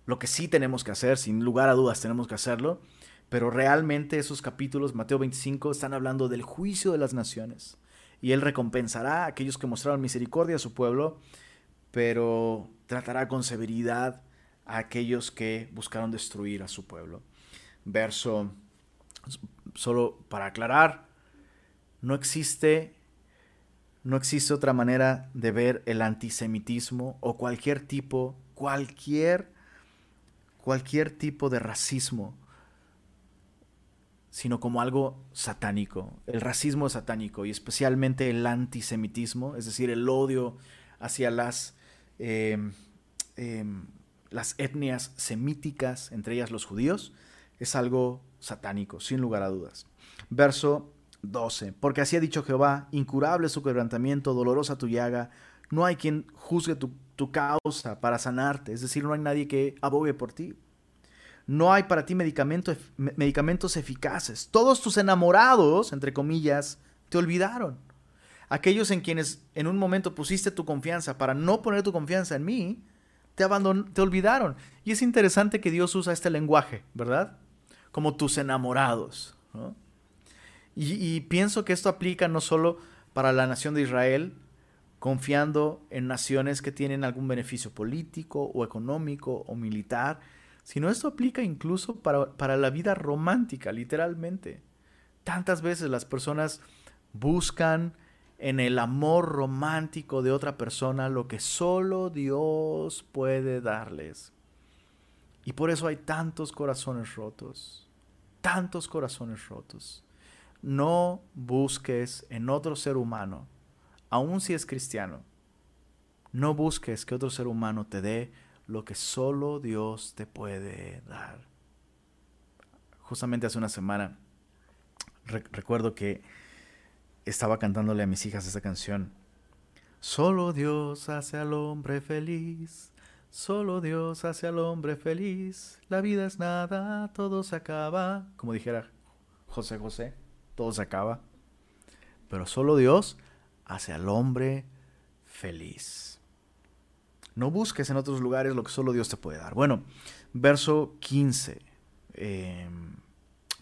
lo que sí tenemos que hacer, sin lugar a dudas tenemos que hacerlo, pero realmente esos capítulos, Mateo 25, están hablando del juicio de las naciones. y Él recompensará a aquellos que mostraron misericordia a su pueblo, pero tratará con severidad a aquellos que buscaron destruir a su pueblo. Verso, solo para aclarar, no existe, no existe otra manera de ver el antisemitismo o cualquier tipo, cualquier, cualquier tipo de racismo sino como algo satánico. El racismo es satánico y especialmente el antisemitismo, es decir, el odio hacia las, em, em, las etnias semíticas, entre ellas los judíos, es algo satánico, sin lugar a dudas. Verso 12. Porque así ha dicho Jehová, incurable es su quebrantamiento, dolorosa tu llaga, no hay quien juzgue tu, causa para sanarte, es decir, no hay nadie que abogue por ti. No hay para ti medicamentos eficaces. Todos tus enamorados, entre comillas, te olvidaron. Aquellos en quienes en un momento pusiste tu confianza para no poner tu confianza en mí, te, te olvidaron. Y es interesante que Dios usa este lenguaje, ¿verdad? Como tus enamorados. Y, pienso que esto aplica no solo para la nación de Israel, confiando en naciones que tienen algún beneficio político o económico o militar, sino esto aplica incluso para, la vida romántica, literalmente. Tantas veces las personas buscan en el amor romántico de otra persona lo que solo Dios puede darles. Y por eso hay tantos corazones rotos, tantos corazones rotos. No busques en otro ser humano, aun si es cristiano, no busques que otro ser humano te dé lo que solo Dios te puede dar. Justamente hace una semana recuerdo que estaba cantándole a mis hijas esa canción. Solo Dios hace al hombre feliz, solo Dios hace al hombre feliz. La vida es nada, todo se acaba. Como dijera José José, todo se acaba. Pero solo Dios hace al hombre feliz. No busques en otros lugares lo que solo Dios te puede dar. Bueno, verso 15. Em,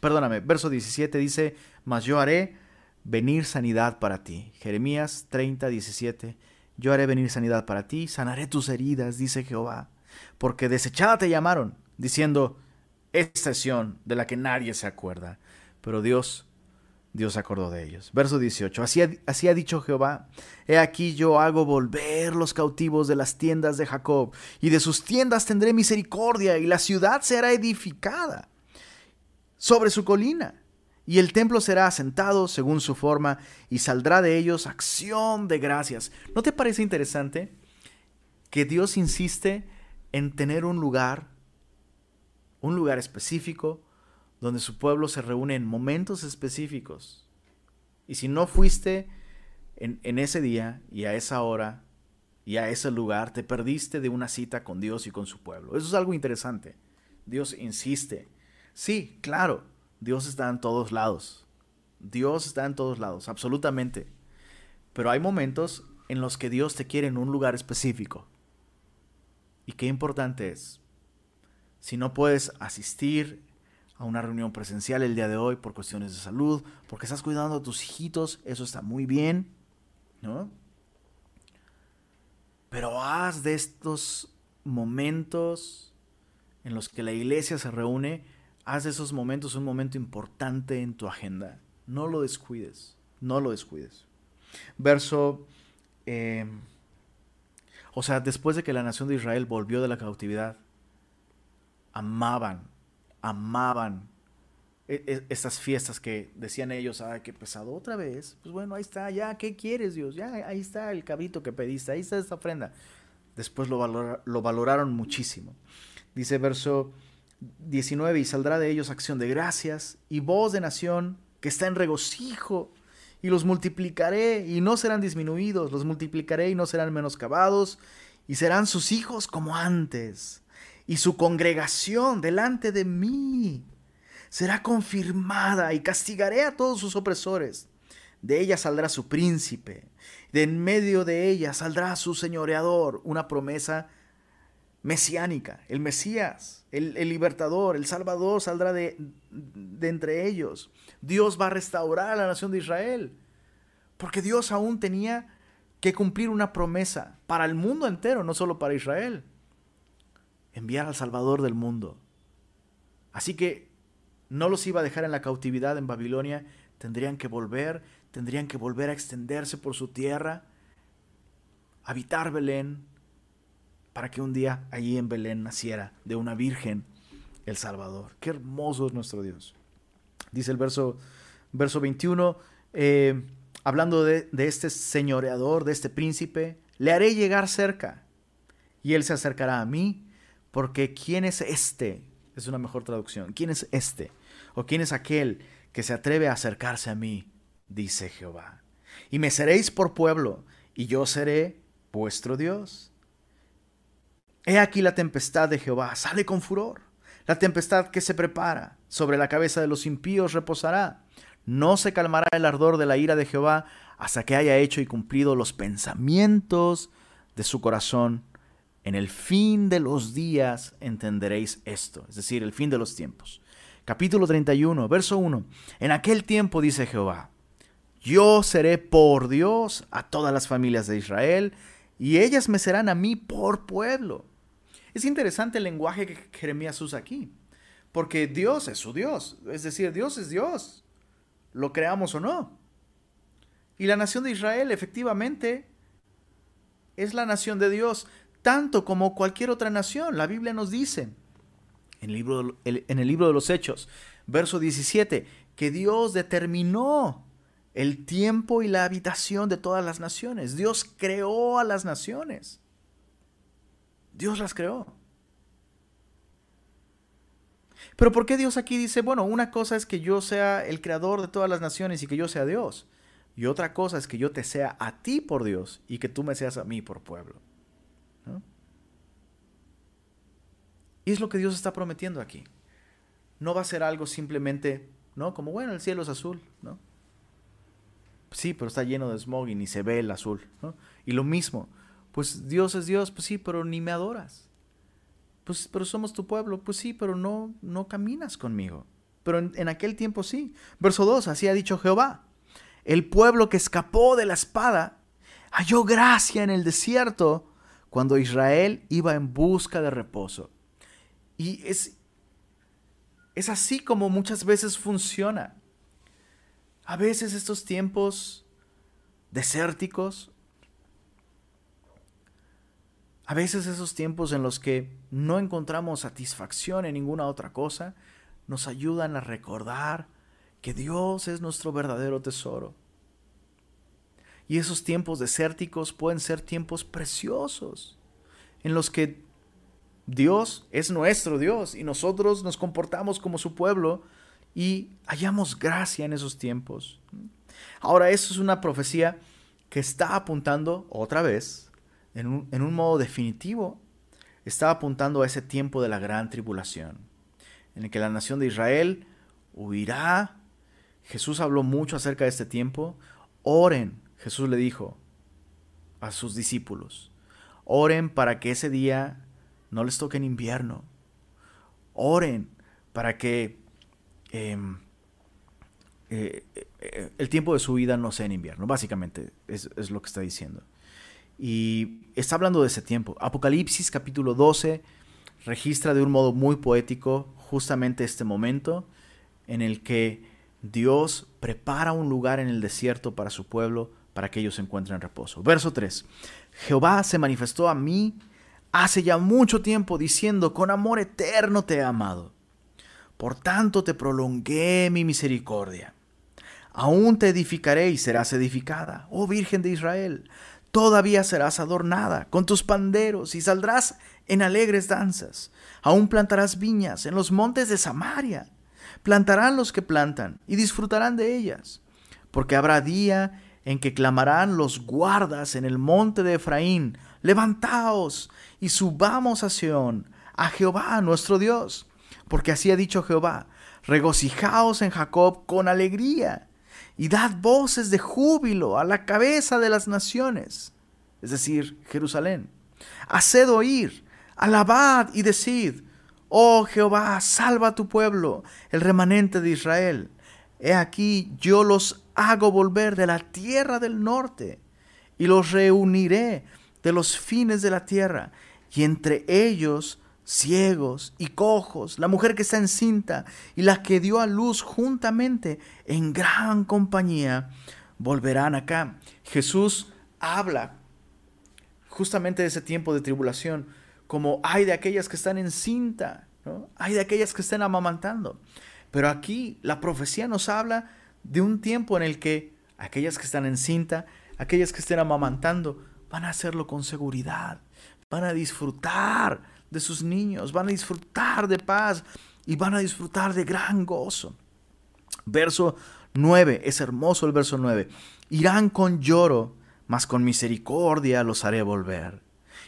perdóname, verso 17 dice, mas yo haré venir sanidad para ti. Jeremías 30, 17. Yo haré venir sanidad para ti, sanaré tus heridas, dice Jehová. Porque desechada te llamaron, diciendo, esta de la que nadie se acuerda. Pero Dios Dios acordó de ellos. Verso 18. Así ha, así ha, dicho Jehová, He aquí yo hago volver los cautivos de las tiendas de Jacob, y de sus tiendas tendré misericordia, y la ciudad será edificada sobre su colina, y el templo será asentado según su forma, y saldrá de ellos acción de gracias. ¿No te parece interesante que Dios insiste en tener un lugar, un lugar específico, donde su pueblo se reúne en momentos específicos. Y si no fuiste en, ese día y a esa hora y a ese lugar, te perdiste de una cita con Dios y con su pueblo. Eso es algo interesante. Dios insiste. Sí, claro, Dios está en todos lados. Dios está en todos lados, absolutamente. Pero hay momentos en los que Dios te quiere en un lugar específico. Y qué importante es. Si no puedes asistir a una reunión presencial el día de hoy por cuestiones de salud, porque estás cuidando a tus hijitos, eso está muy bien, ¿no? Pero haz de estos momentos en los que la iglesia se reúne, haz de esos momentos un momento importante en tu agenda. No lo descuides, no lo descuides. Verso, eh, o sea, después de que la nación de Israel volvió de la cautividad, amaban amaban e, e, estas fiestas que decían ellos, ay, qué pesado, otra vez, pues bueno, ahí está, ya, ¿qué quieres Dios? Ya, ahí está el cabrito que pediste, ahí está esta ofrenda. Después lo, lo valoraron muchísimo. Dice verso 19, y saldrá de ellos acción de gracias y voz de nación que está en regocijo, y los multiplicaré y no serán disminuidos, los multiplicaré y no serán menoscabados, y serán sus hijos como antes y su congregación delante de mí será confirmada y castigaré a todos sus opresores. De ella saldrá su príncipe, de en medio de ella saldrá su señoreador, una promesa mesiánica. El Mesías, el, libertador, el Salvador saldrá de, de entre ellos. Dios va a restaurar a la nación de Israel. Porque Dios aún tenía que cumplir una promesa para el mundo entero, no solo para Israel. Enviar al Salvador del mundo. Así que no los iba a dejar en la cautividad en Babilonia, tendrían que volver, tendrían que volver a extenderse por su tierra, habitar Belén, para que un día allí en Belén naciera de una virgen el Salvador. Qué hermoso es nuestro Dios. Dice el verso, verso 21, eh, hablando de, de este señoreador, de este príncipe, le haré llegar cerca y él se acercará a mí, porque ¿quién es este? Es una mejor traducción. ¿Quién es este? ¿O quién es aquel que se atreve a acercarse a mí? Dice Jehová. Y me seréis por pueblo, y yo seré vuestro Dios. He aquí la tempestad de Jehová, sale con furor. La tempestad que se prepara sobre la cabeza de los impíos reposará. No se calmará el ardor de la ira de Jehová hasta que haya hecho y cumplido los pensamientos de su corazón. En el fin de los días entenderéis esto, es decir, el fin de los tiempos. Capítulo 31, verso 1. En aquel tiempo dice Jehová, yo seré por Dios a todas las familias de Israel, y ellas me serán a mí por pueblo. Es interesante el lenguaje que Jeremías usa aquí, porque Dios es su Dios, es decir, Dios es Dios, lo creamos o no. Y la nación de Israel efectivamente es la nación de Dios, tanto como cualquier otra nación. La Biblia nos dice en el libro, de los Hechos, verso 17, que Dios determinó el tiempo y la habitación de todas las naciones. Dios creó a las naciones. Dios las creó. Pero ¿por qué Dios aquí dice, bueno, una cosa es que yo sea el creador de todas las naciones y que yo sea Dios? Y otra cosa es que yo te sea a ti por Dios y que tú me seas a mí por pueblo. Y es lo que Dios está prometiendo aquí. No va a ser algo simplemente, ¿no? Como, bueno, el cielo es azul, ¿no? Sí, pero está lleno de smog y ni se ve el azul, ¿no? Y lo mismo, pues Dios es Dios, pues sí, pero ni me adoras. Pues, pero somos tu pueblo, pues sí, pero no, no caminas conmigo. Pero en, en aquel tiempo sí. Verso 2, así ha dicho Jehová. El pueblo que escapó de la espada halló gracia en el desierto cuando Israel iba en busca de reposo. Y es, es así como muchas veces funciona. A veces estos tiempos desérticos a veces esos tiempos en los que no encontramos satisfacción en ninguna otra cosa nos ayudan a recordar que Dios es nuestro verdadero tesoro. Y esos tiempos desérticos pueden ser tiempos preciosos en los que Dios es nuestro Dios y nosotros nos comportamos como su pueblo y hallamos gracia en esos tiempos. Ahora, eso es una profecía que está apuntando otra vez en un, modo definitivo, estaba apuntando a ese tiempo de la gran tribulación, en el que la nación de Israel huirá. Jesús habló mucho acerca de este tiempo. Oren, Jesús le dijo a sus discípulos, oren para que ese día no les toque en invierno. Oren para que em, eh, eh, el tiempo de su vida no sea en invierno. Básicamente es lo que está diciendo. Y está hablando de ese tiempo. Apocalipsis capítulo 12 registra de un modo muy poético justamente este momento en el que Dios prepara un lugar en el desierto para su pueblo para que ellos encuentren reposo. Verso 3. Jehová se manifestó a mí hace ya mucho tiempo diciendo, con amor eterno te he amado. Por tanto te prolongué mi misericordia. Aún te edificaré y serás edificada, oh Virgen de Israel. Todavía serás adornada con tus panderos y saldrás en alegres danzas. Aún plantarás viñas en los montes de Samaria. Plantarán los que plantan y disfrutarán de ellas. Porque habrá día en que clamarán los guardas en el monte de Efraín, levantaos y subamos a Sión, a Jehová nuestro Dios. Porque así ha dicho Jehová, regocijaos en Jacob con alegría y dad voces de júbilo a la cabeza de las naciones, es decir, Jerusalén. Haced oír, alabad y decid, oh Jehová, salva a tu pueblo, el remanente de Israel. he aquí yo los hago volver de la tierra del norte y los reuniré de los fines de la tierra, y entre ellos ciegos y cojos, la mujer que está encinta y la que dio a luz juntamente en gran compañía, volverán acá. Jesús habla justamente de ese tiempo de tribulación, como hay de aquellas que están encinta, ¿no? hay de aquellas que están amamantando. Pero aquí la profecía nos habla de un tiempo en el que aquellas que están encinta, aquellas que estén amamantando, van a hacerlo con seguridad, van a disfrutar de sus niños, van a disfrutar de paz y van a disfrutar de gran gozo. Verso 9, es hermoso el verso 9. Irán con lloro, mas con misericordia los haré volver.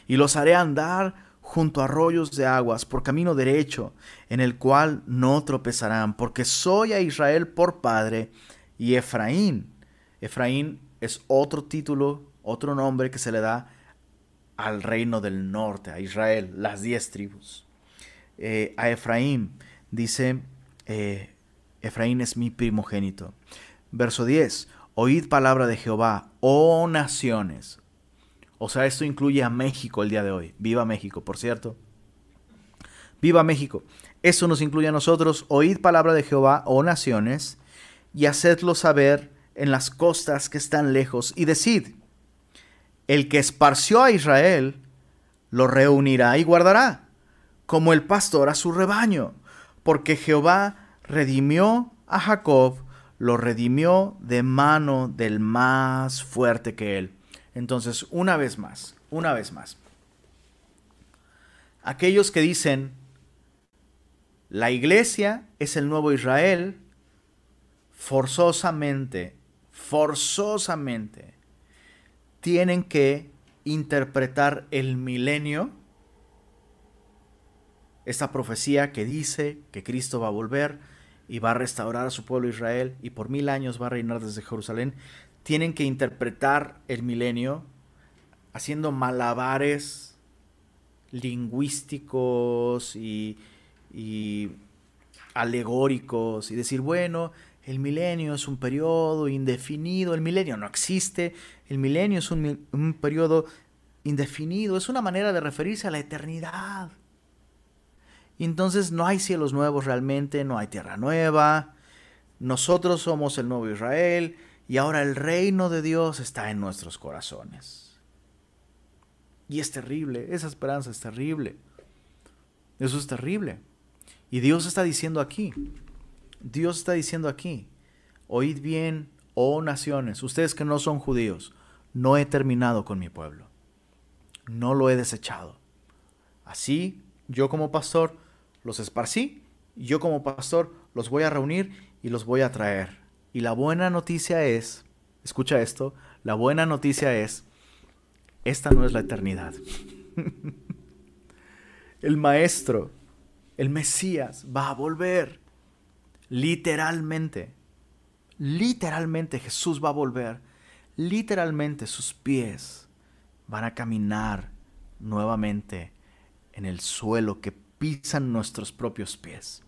Y los haré andar junto a arroyos de aguas, por camino derecho, en el cual no tropezarán, porque soy a Israel por padre y Efraín. Efraín es otro título, otro nombre que se le da al reino del norte, a Israel, las diez tribus. Eh, a Efraín dice, eh, Efraín es mi primogénito. Verso 10, oíd palabra de Jehová, oh naciones. O sea, esto incluye a México el día de hoy. Viva México, por cierto. Viva México. Eso nos incluye a nosotros. Oíd palabra de Jehová, oh naciones, y hacedlo saber en las costas que están lejos, y decid, el que esparció a Israel, lo reunirá y guardará, como el pastor a su rebaño, porque Jehová redimió a Jacob, lo redimió de mano del más fuerte que él. Entonces, una vez más, una vez más, aquellos que dicen, la iglesia es el nuevo Israel, forzosamente forzosamente tienen que interpretar el milenio, esta profecía que dice que Cristo va a volver y va a restaurar a su pueblo Israel y por mil años va a reinar desde Jerusalén, tienen que interpretar el milenio haciendo malabares lingüísticos y, y alegóricos y decir, bueno, el milenio es un periodo indefinido, el milenio no existe, el milenio es un, periodo indefinido, es una manera de referirse a la eternidad. Entonces no hay cielos nuevos realmente, no hay tierra nueva, nosotros somos el nuevo Israel y ahora el reino de Dios está en nuestros corazones. Y es terrible, esa esperanza es terrible. Eso es terrible. Y Dios está diciendo aquí, Dios está diciendo aquí, oíd bien, oh naciones, ustedes que no son judíos, no he terminado con mi pueblo, no lo he desechado. Así, yo como pastor los esparcí, y yo como pastor los voy a reunir y los voy a traer. Y la buena noticia es, escucha esto, la buena noticia es, esta no es la eternidad. el Maestro, el Mesías, va a volver. Literalmente, literalmente Jesús va a volver. Literalmente sus pies van a caminar nuevamente en el suelo que pisan nuestros propios pies.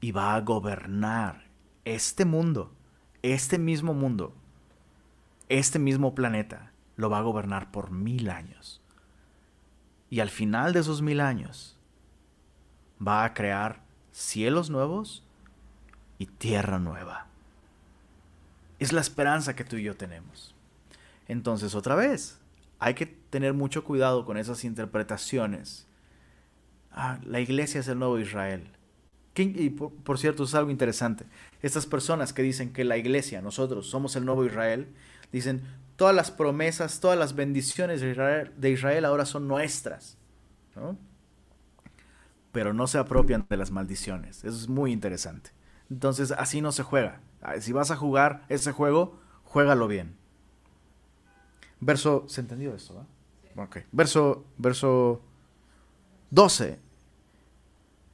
Y va a gobernar este mundo, este mismo mundo, este mismo planeta, lo va a gobernar por mil años. Y al final de esos mil años, va a crear cielos nuevos y tierra nueva. Es la esperanza que tú y yo tenemos. Entonces, otra vez, hay que tener mucho cuidado con esas interpretaciones. Ah, la iglesia es el nuevo Israel. Y por, cierto, es algo interesante. Estas personas que dicen que la iglesia, nosotros somos el nuevo Israel, dicen, todas las promesas, todas las bendiciones de Israel, de Israel ahora son nuestras. Pero no se apropian de las maldiciones. Eso es muy interesante. Entonces así no se juega. Si vas a jugar ese juego, juégalo bien. Verso, ¿se entendió? Verso, verso 12.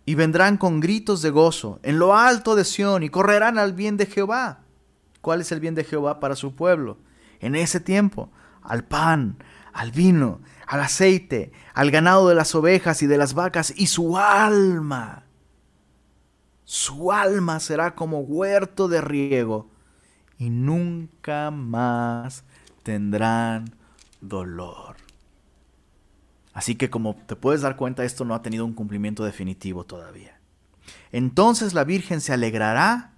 Y vendrán con gritos de gozo en lo alto de Sión y correrán al bien de Jehová. ¿Cuál es el bien de Jehová para su pueblo? En ese tiempo, al pan, al vino, al aceite, al ganado de las ovejas y de las vacas y su alma Su alma será como huerto de riego y nunca más tendrán dolor. Así que como te puedes dar cuenta, esto no ha tenido un cumplimiento definitivo todavía. Entonces la Virgen se alegrará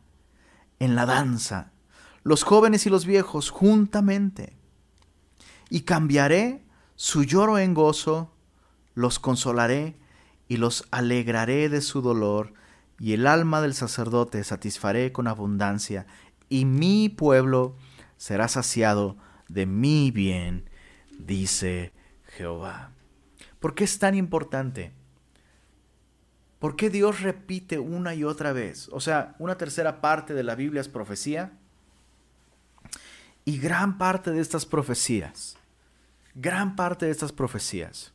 en la danza, los jóvenes y los viejos juntamente, y cambiaré su lloro en gozo, los consolaré y los alegraré de su dolor, y el alma del sacerdote satisfaré con abundancia, y mi pueblo será saciado de mi bien, dice Jehová. ¿Por qué es tan importante? ¿Por qué Dios repite una y otra vez? O sea, una tercera parte de la Biblia es profecía. Y gran parte de estas profecías, gran parte de estas profecías,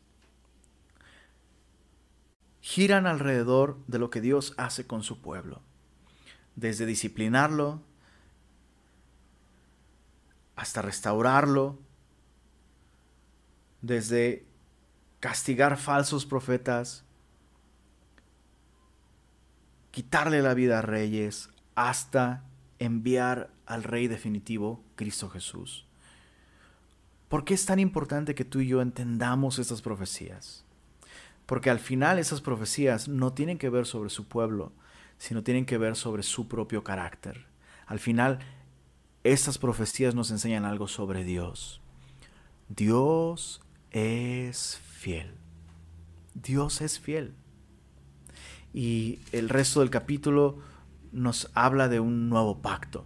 giran alrededor de lo que Dios hace con su pueblo. Desde disciplinarlo, hasta restaurarlo, desde castigar falsos profetas, quitarle la vida a reyes, hasta enviar al Rey definitivo, Cristo Jesús. ¿Por qué es tan importante que tú y yo entendamos estas profecías? Porque al final esas profecías no tienen que ver sobre su pueblo, sino tienen que ver sobre su propio carácter. Al final estas profecías nos enseñan algo sobre Dios. Dios es fiel. Dios es fiel. Y el resto del capítulo nos habla de un nuevo pacto.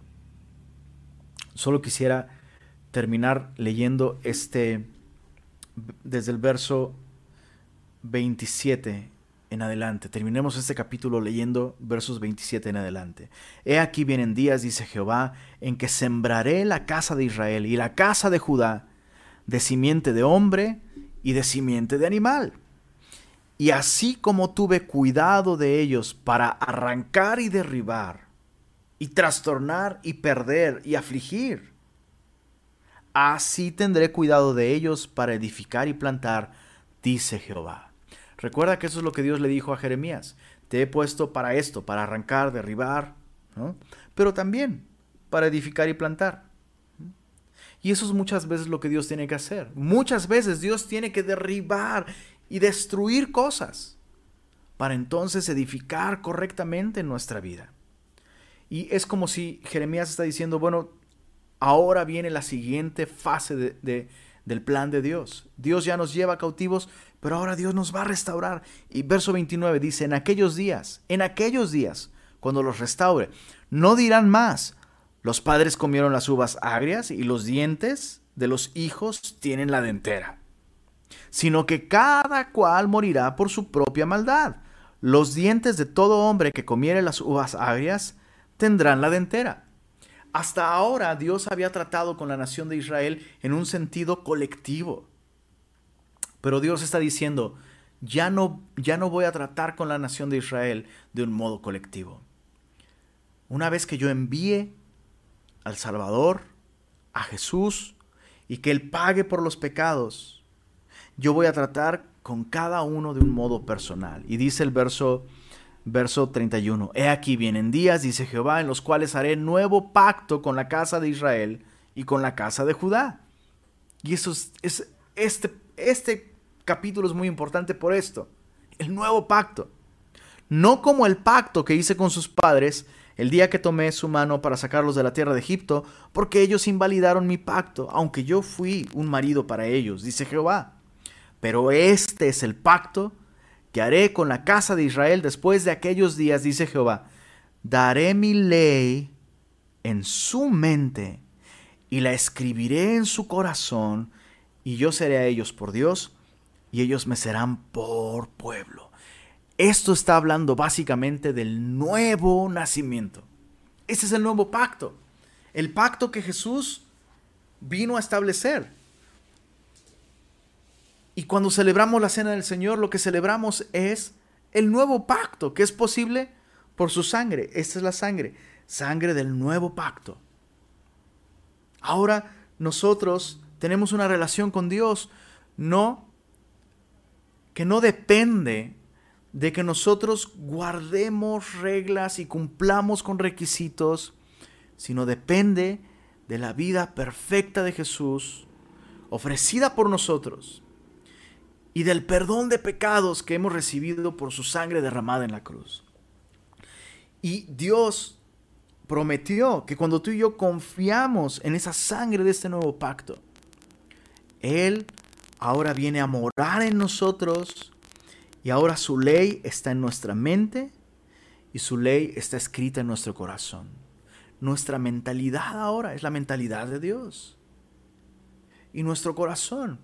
Solo quisiera terminar leyendo este desde el verso 27 en adelante. Terminemos este capítulo leyendo versos 27 en adelante. He aquí vienen días, dice Jehová, en que sembraré la casa de Israel y la casa de Judá de simiente de hombre y de simiente de animal. Y así como tuve cuidado de ellos para arrancar y derribar, y trastornar y perder y afligir, así tendré cuidado de ellos para edificar y plantar, dice Jehová. Recuerda que eso es lo que Dios le dijo a Jeremías. Te he puesto para esto, para arrancar, derribar, pero también para edificar y plantar. Y eso es muchas veces lo que Dios tiene que hacer. Muchas veces Dios tiene que derribar y destruir cosas para entonces edificar correctamente nuestra vida. Y es como si Jeremías está diciendo, bueno, ahora viene la siguiente fase de, del plan de Dios. Dios ya nos lleva cautivos, pero ahora Dios nos va a restaurar. Y verso 29 dice, en aquellos días, en aquellos días, cuando los restaure, no dirán más, los padres comieron las uvas agrias y los dientes de los hijos tienen la dentera, sino que cada cual morirá por su propia maldad. Los dientes de todo hombre que comiere las uvas agrias tendrán la dentera. Hasta ahora Dios había tratado con la nación de Israel en un sentido colectivo. Pero Dios está diciendo, ya no, ya no voy a tratar con la nación de Israel de un modo colectivo. Una vez que yo envíe al Salvador, a Jesús, y que Él pague por los pecados, yo voy a tratar con cada uno de un modo personal. Y dice el verso, verso 31, He aquí vienen días, dice Jehová, en los cuales haré nuevo pacto con la casa de Israel y con la casa de Judá. Y eso es, es este, este capítulo es muy importante por esto. El nuevo pacto. No como el pacto que hice con sus padres el día que tomé su mano para sacarlos de la tierra de Egipto, porque ellos invalidaron mi pacto, aunque yo fui un marido para ellos, dice Jehová. Pero este es el pacto que haré con la casa de Israel después de aquellos días, dice Jehová. Daré mi ley en su mente y la escribiré en su corazón, y yo seré a ellos por Dios, y ellos me serán por pueblo. Esto está hablando básicamente del nuevo nacimiento. Ese es el nuevo pacto. El pacto que Jesús vino a establecer. Y cuando celebramos la cena del Señor, lo que celebramos es el nuevo pacto, que es posible por su sangre. Esta es la sangre, sangre del nuevo pacto. Ahora nosotros tenemos una relación con Dios, no que no depende de que nosotros guardemos reglas y cumplamos con requisitos, sino depende de la vida perfecta de Jesús, ofrecida por nosotros, y del perdón de pecados que hemos recibido por su sangre derramada en la cruz. Y Dios prometió que cuando tú y yo confiamos en esa sangre de este nuevo pacto, Él ahora viene a morar en nosotros y ahora su ley está en nuestra mente y su ley está escrita en nuestro corazón. Nuestra mentalidad ahora es la mentalidad de Dios. Y nuestro corazón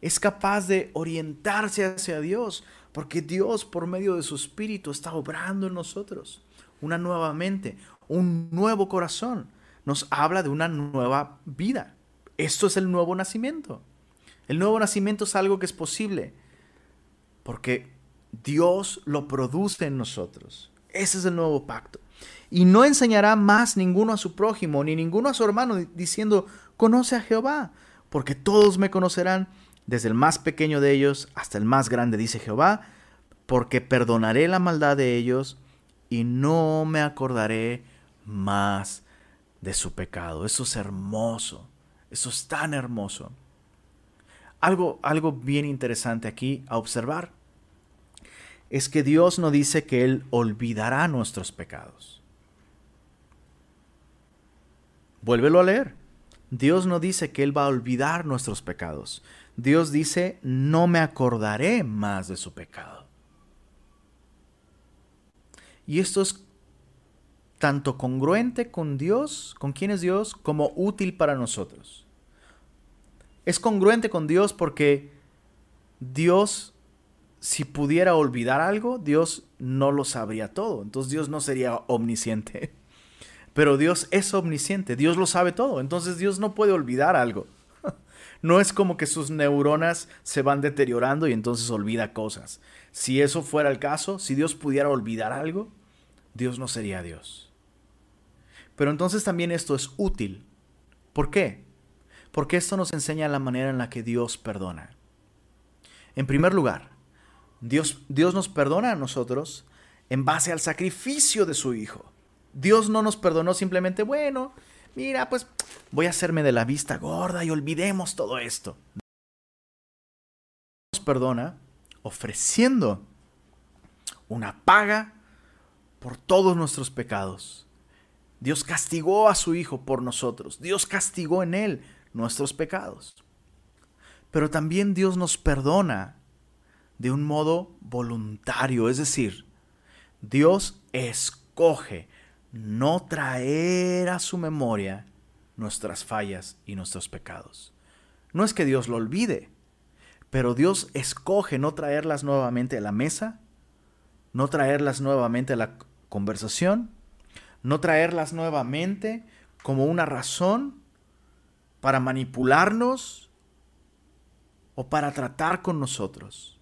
es capaz de orientarse hacia Dios, porque Dios por medio de su Espíritu está obrando en nosotros una nueva mente, un nuevo corazón. Nos habla de una nueva vida. Esto es el nuevo nacimiento. El nuevo nacimiento es algo que es posible, porque Dios lo produce en nosotros. Ese es el nuevo pacto. Y no enseñará más ninguno a su prójimo, ni ninguno a su hermano, diciendo, conoce a Jehová, porque todos me conocerán, desde el más pequeño de ellos hasta el más grande, dice Jehová, porque perdonaré la maldad de ellos y no me acordaré más de su pecado. Eso es hermoso, eso es tan hermoso. Algo, algo bien interesante aquí a observar es que Dios no dice que Él olvidará nuestros pecados. Vuélvelo a leer. Dios no dice que Él va a olvidar nuestros pecados. Dios dice, no me acordaré más de su pecado. Y esto es tanto congruente con Dios, con quién es Dios, como útil para nosotros. Es congruente con Dios porque Dios si pudiera olvidar algo, Dios no lo sabría todo. Entonces Dios no sería omnisciente. Pero Dios es omnisciente, Dios lo sabe todo. Entonces Dios no puede olvidar algo. No es como que sus neuronas se van deteriorando y entonces olvida cosas. Si eso fuera el caso, si Dios pudiera olvidar algo, Dios no sería Dios. Pero entonces también esto es útil. ¿Por qué? Porque esto nos enseña la manera en la que Dios perdona. En primer lugar, Dios, Dios nos perdona a nosotros en base al sacrificio de su Hijo. Dios no nos perdonó simplemente, bueno, mira, pues voy a hacerme de la vista gorda y olvidemos todo esto. Nos perdona ofreciendo una paga por todos nuestros pecados. Dios castigó a su Hijo por nosotros. Dios castigó en Él nuestros pecados. Pero también Dios nos perdona de un modo voluntario, es decir, Dios escoge no traer a su memoria nuestras fallas y nuestros pecados. No es que Dios lo olvide, pero Dios escoge no traerlas nuevamente a la mesa, no traerlas nuevamente a la conversación, no traerlas nuevamente como una razón para manipularnos o para tratar con nosotros.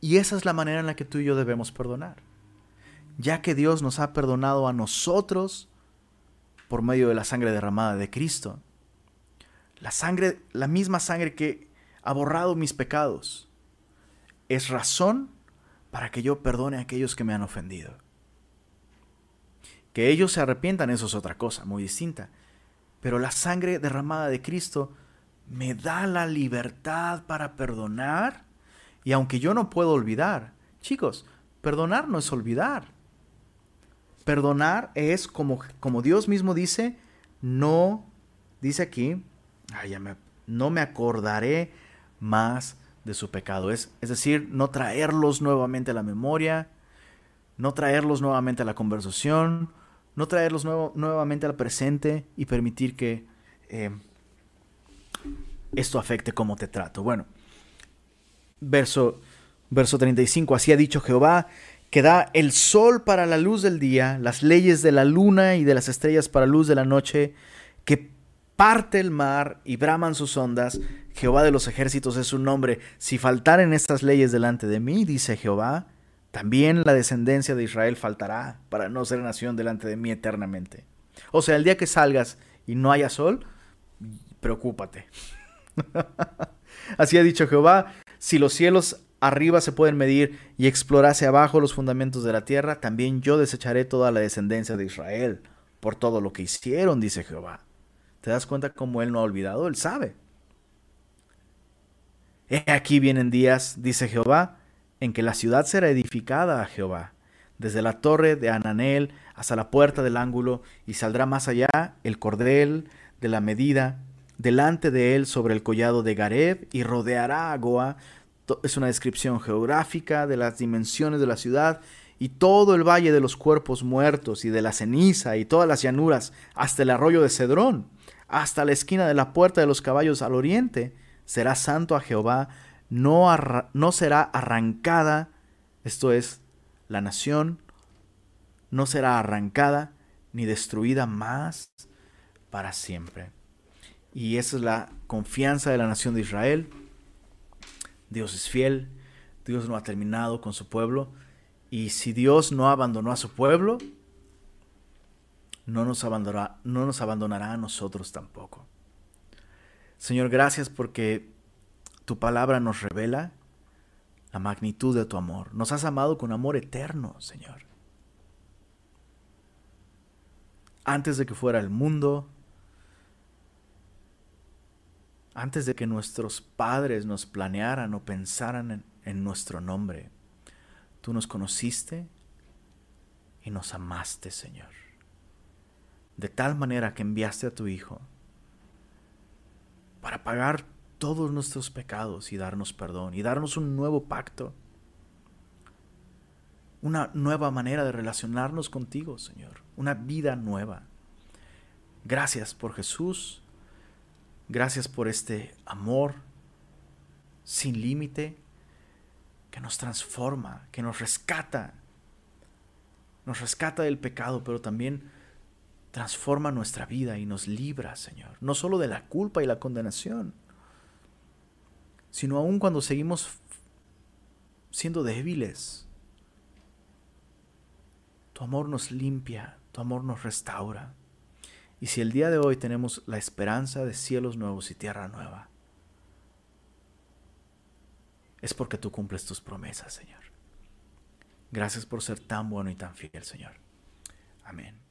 Y esa es la manera en la que tú y yo debemos perdonar. Ya que Dios nos ha perdonado a nosotros por medio de la sangre derramada de Cristo. La sangre, la misma sangre que ha borrado mis pecados, es razón para que yo perdone a aquellos que me han ofendido. Que ellos se arrepientan, eso es otra cosa, muy distinta. Pero la sangre derramada de Cristo me da la libertad para perdonar y aunque yo no puedo olvidar, chicos, perdonar no es olvidar. Perdonar es como, como Dios mismo dice, no, dice aquí, no me acordaré más de su pecado. Es, es decir, no traerlos nuevamente a la memoria, no traerlos nuevamente a la conversación, no traerlos nuevamente al presente y permitir que eh, esto afecte cómo te trato. Bueno, verso, verso 35, así ha dicho Jehová, que da el sol para la luz del día, las leyes de la luna y de las estrellas para luz de la noche, que parte el mar y braman sus ondas, Jehová de los ejércitos es su nombre. Si faltaren estas leyes delante de mí, dice Jehová, también la descendencia de Israel faltará para no ser nación delante de mí eternamente. O sea, el día que salgas y no haya sol, preocúpate. Así ha dicho Jehová, si los cielos arriba se pueden medir y explorar hacia abajo los fundamentos de la tierra, también yo desecharé toda la descendencia de Israel por todo lo que hicieron, dice Jehová. ¿Te das cuenta cómo Él no ha olvidado? Él sabe. He aquí vienen días, dice Jehová, en que la ciudad será edificada a Jehová, desde la torre de Ananel hasta la puerta del ángulo, y saldrá más allá el cordel de la medida, delante de él sobre el collado de Gareb, y rodeará a Goa. Es una descripción geográfica de las dimensiones de la ciudad, y todo el valle de los cuerpos muertos y de la ceniza y todas las llanuras, hasta el arroyo de Cedrón, hasta la esquina de la puerta de los caballos al oriente, será santo a Jehová, no, no será arrancada, esto es, la nación no será arrancada ni destruida más para siempre. Y esa es la confianza de la nación de Israel. Dios es fiel, Dios no ha terminado con su pueblo. Y si Dios no abandonó a su pueblo, no nos abandonará, no nos abandonará a nosotros tampoco. Señor, gracias porque tu palabra nos revela la magnitud de tu amor. Nos has amado con amor eterno, Señor. Antes de que fuera el mundo, antes de que nuestros padres nos planearan o pensaran en, nuestro nombre, tú nos conociste y nos amaste, Señor. De tal manera que enviaste a tu Hijo para pagar todos nuestros pecados y darnos perdón y darnos un nuevo pacto. Una nueva manera de relacionarnos contigo, Señor. Una vida nueva. Gracias por Jesús. Gracias por este amor sin límite que nos transforma, que nos rescata. Nos rescata del pecado, pero también transforma nuestra vida y nos libra, Señor, no solo de la culpa y la condenación, sino aún cuando seguimos siendo débiles. Tu amor nos limpia, tu amor nos restaura. Y si el día de hoy tenemos la esperanza de cielos nuevos y tierra nueva, es porque tú cumples tus promesas, Señor. Gracias por ser tan bueno y tan fiel, Señor. Amén.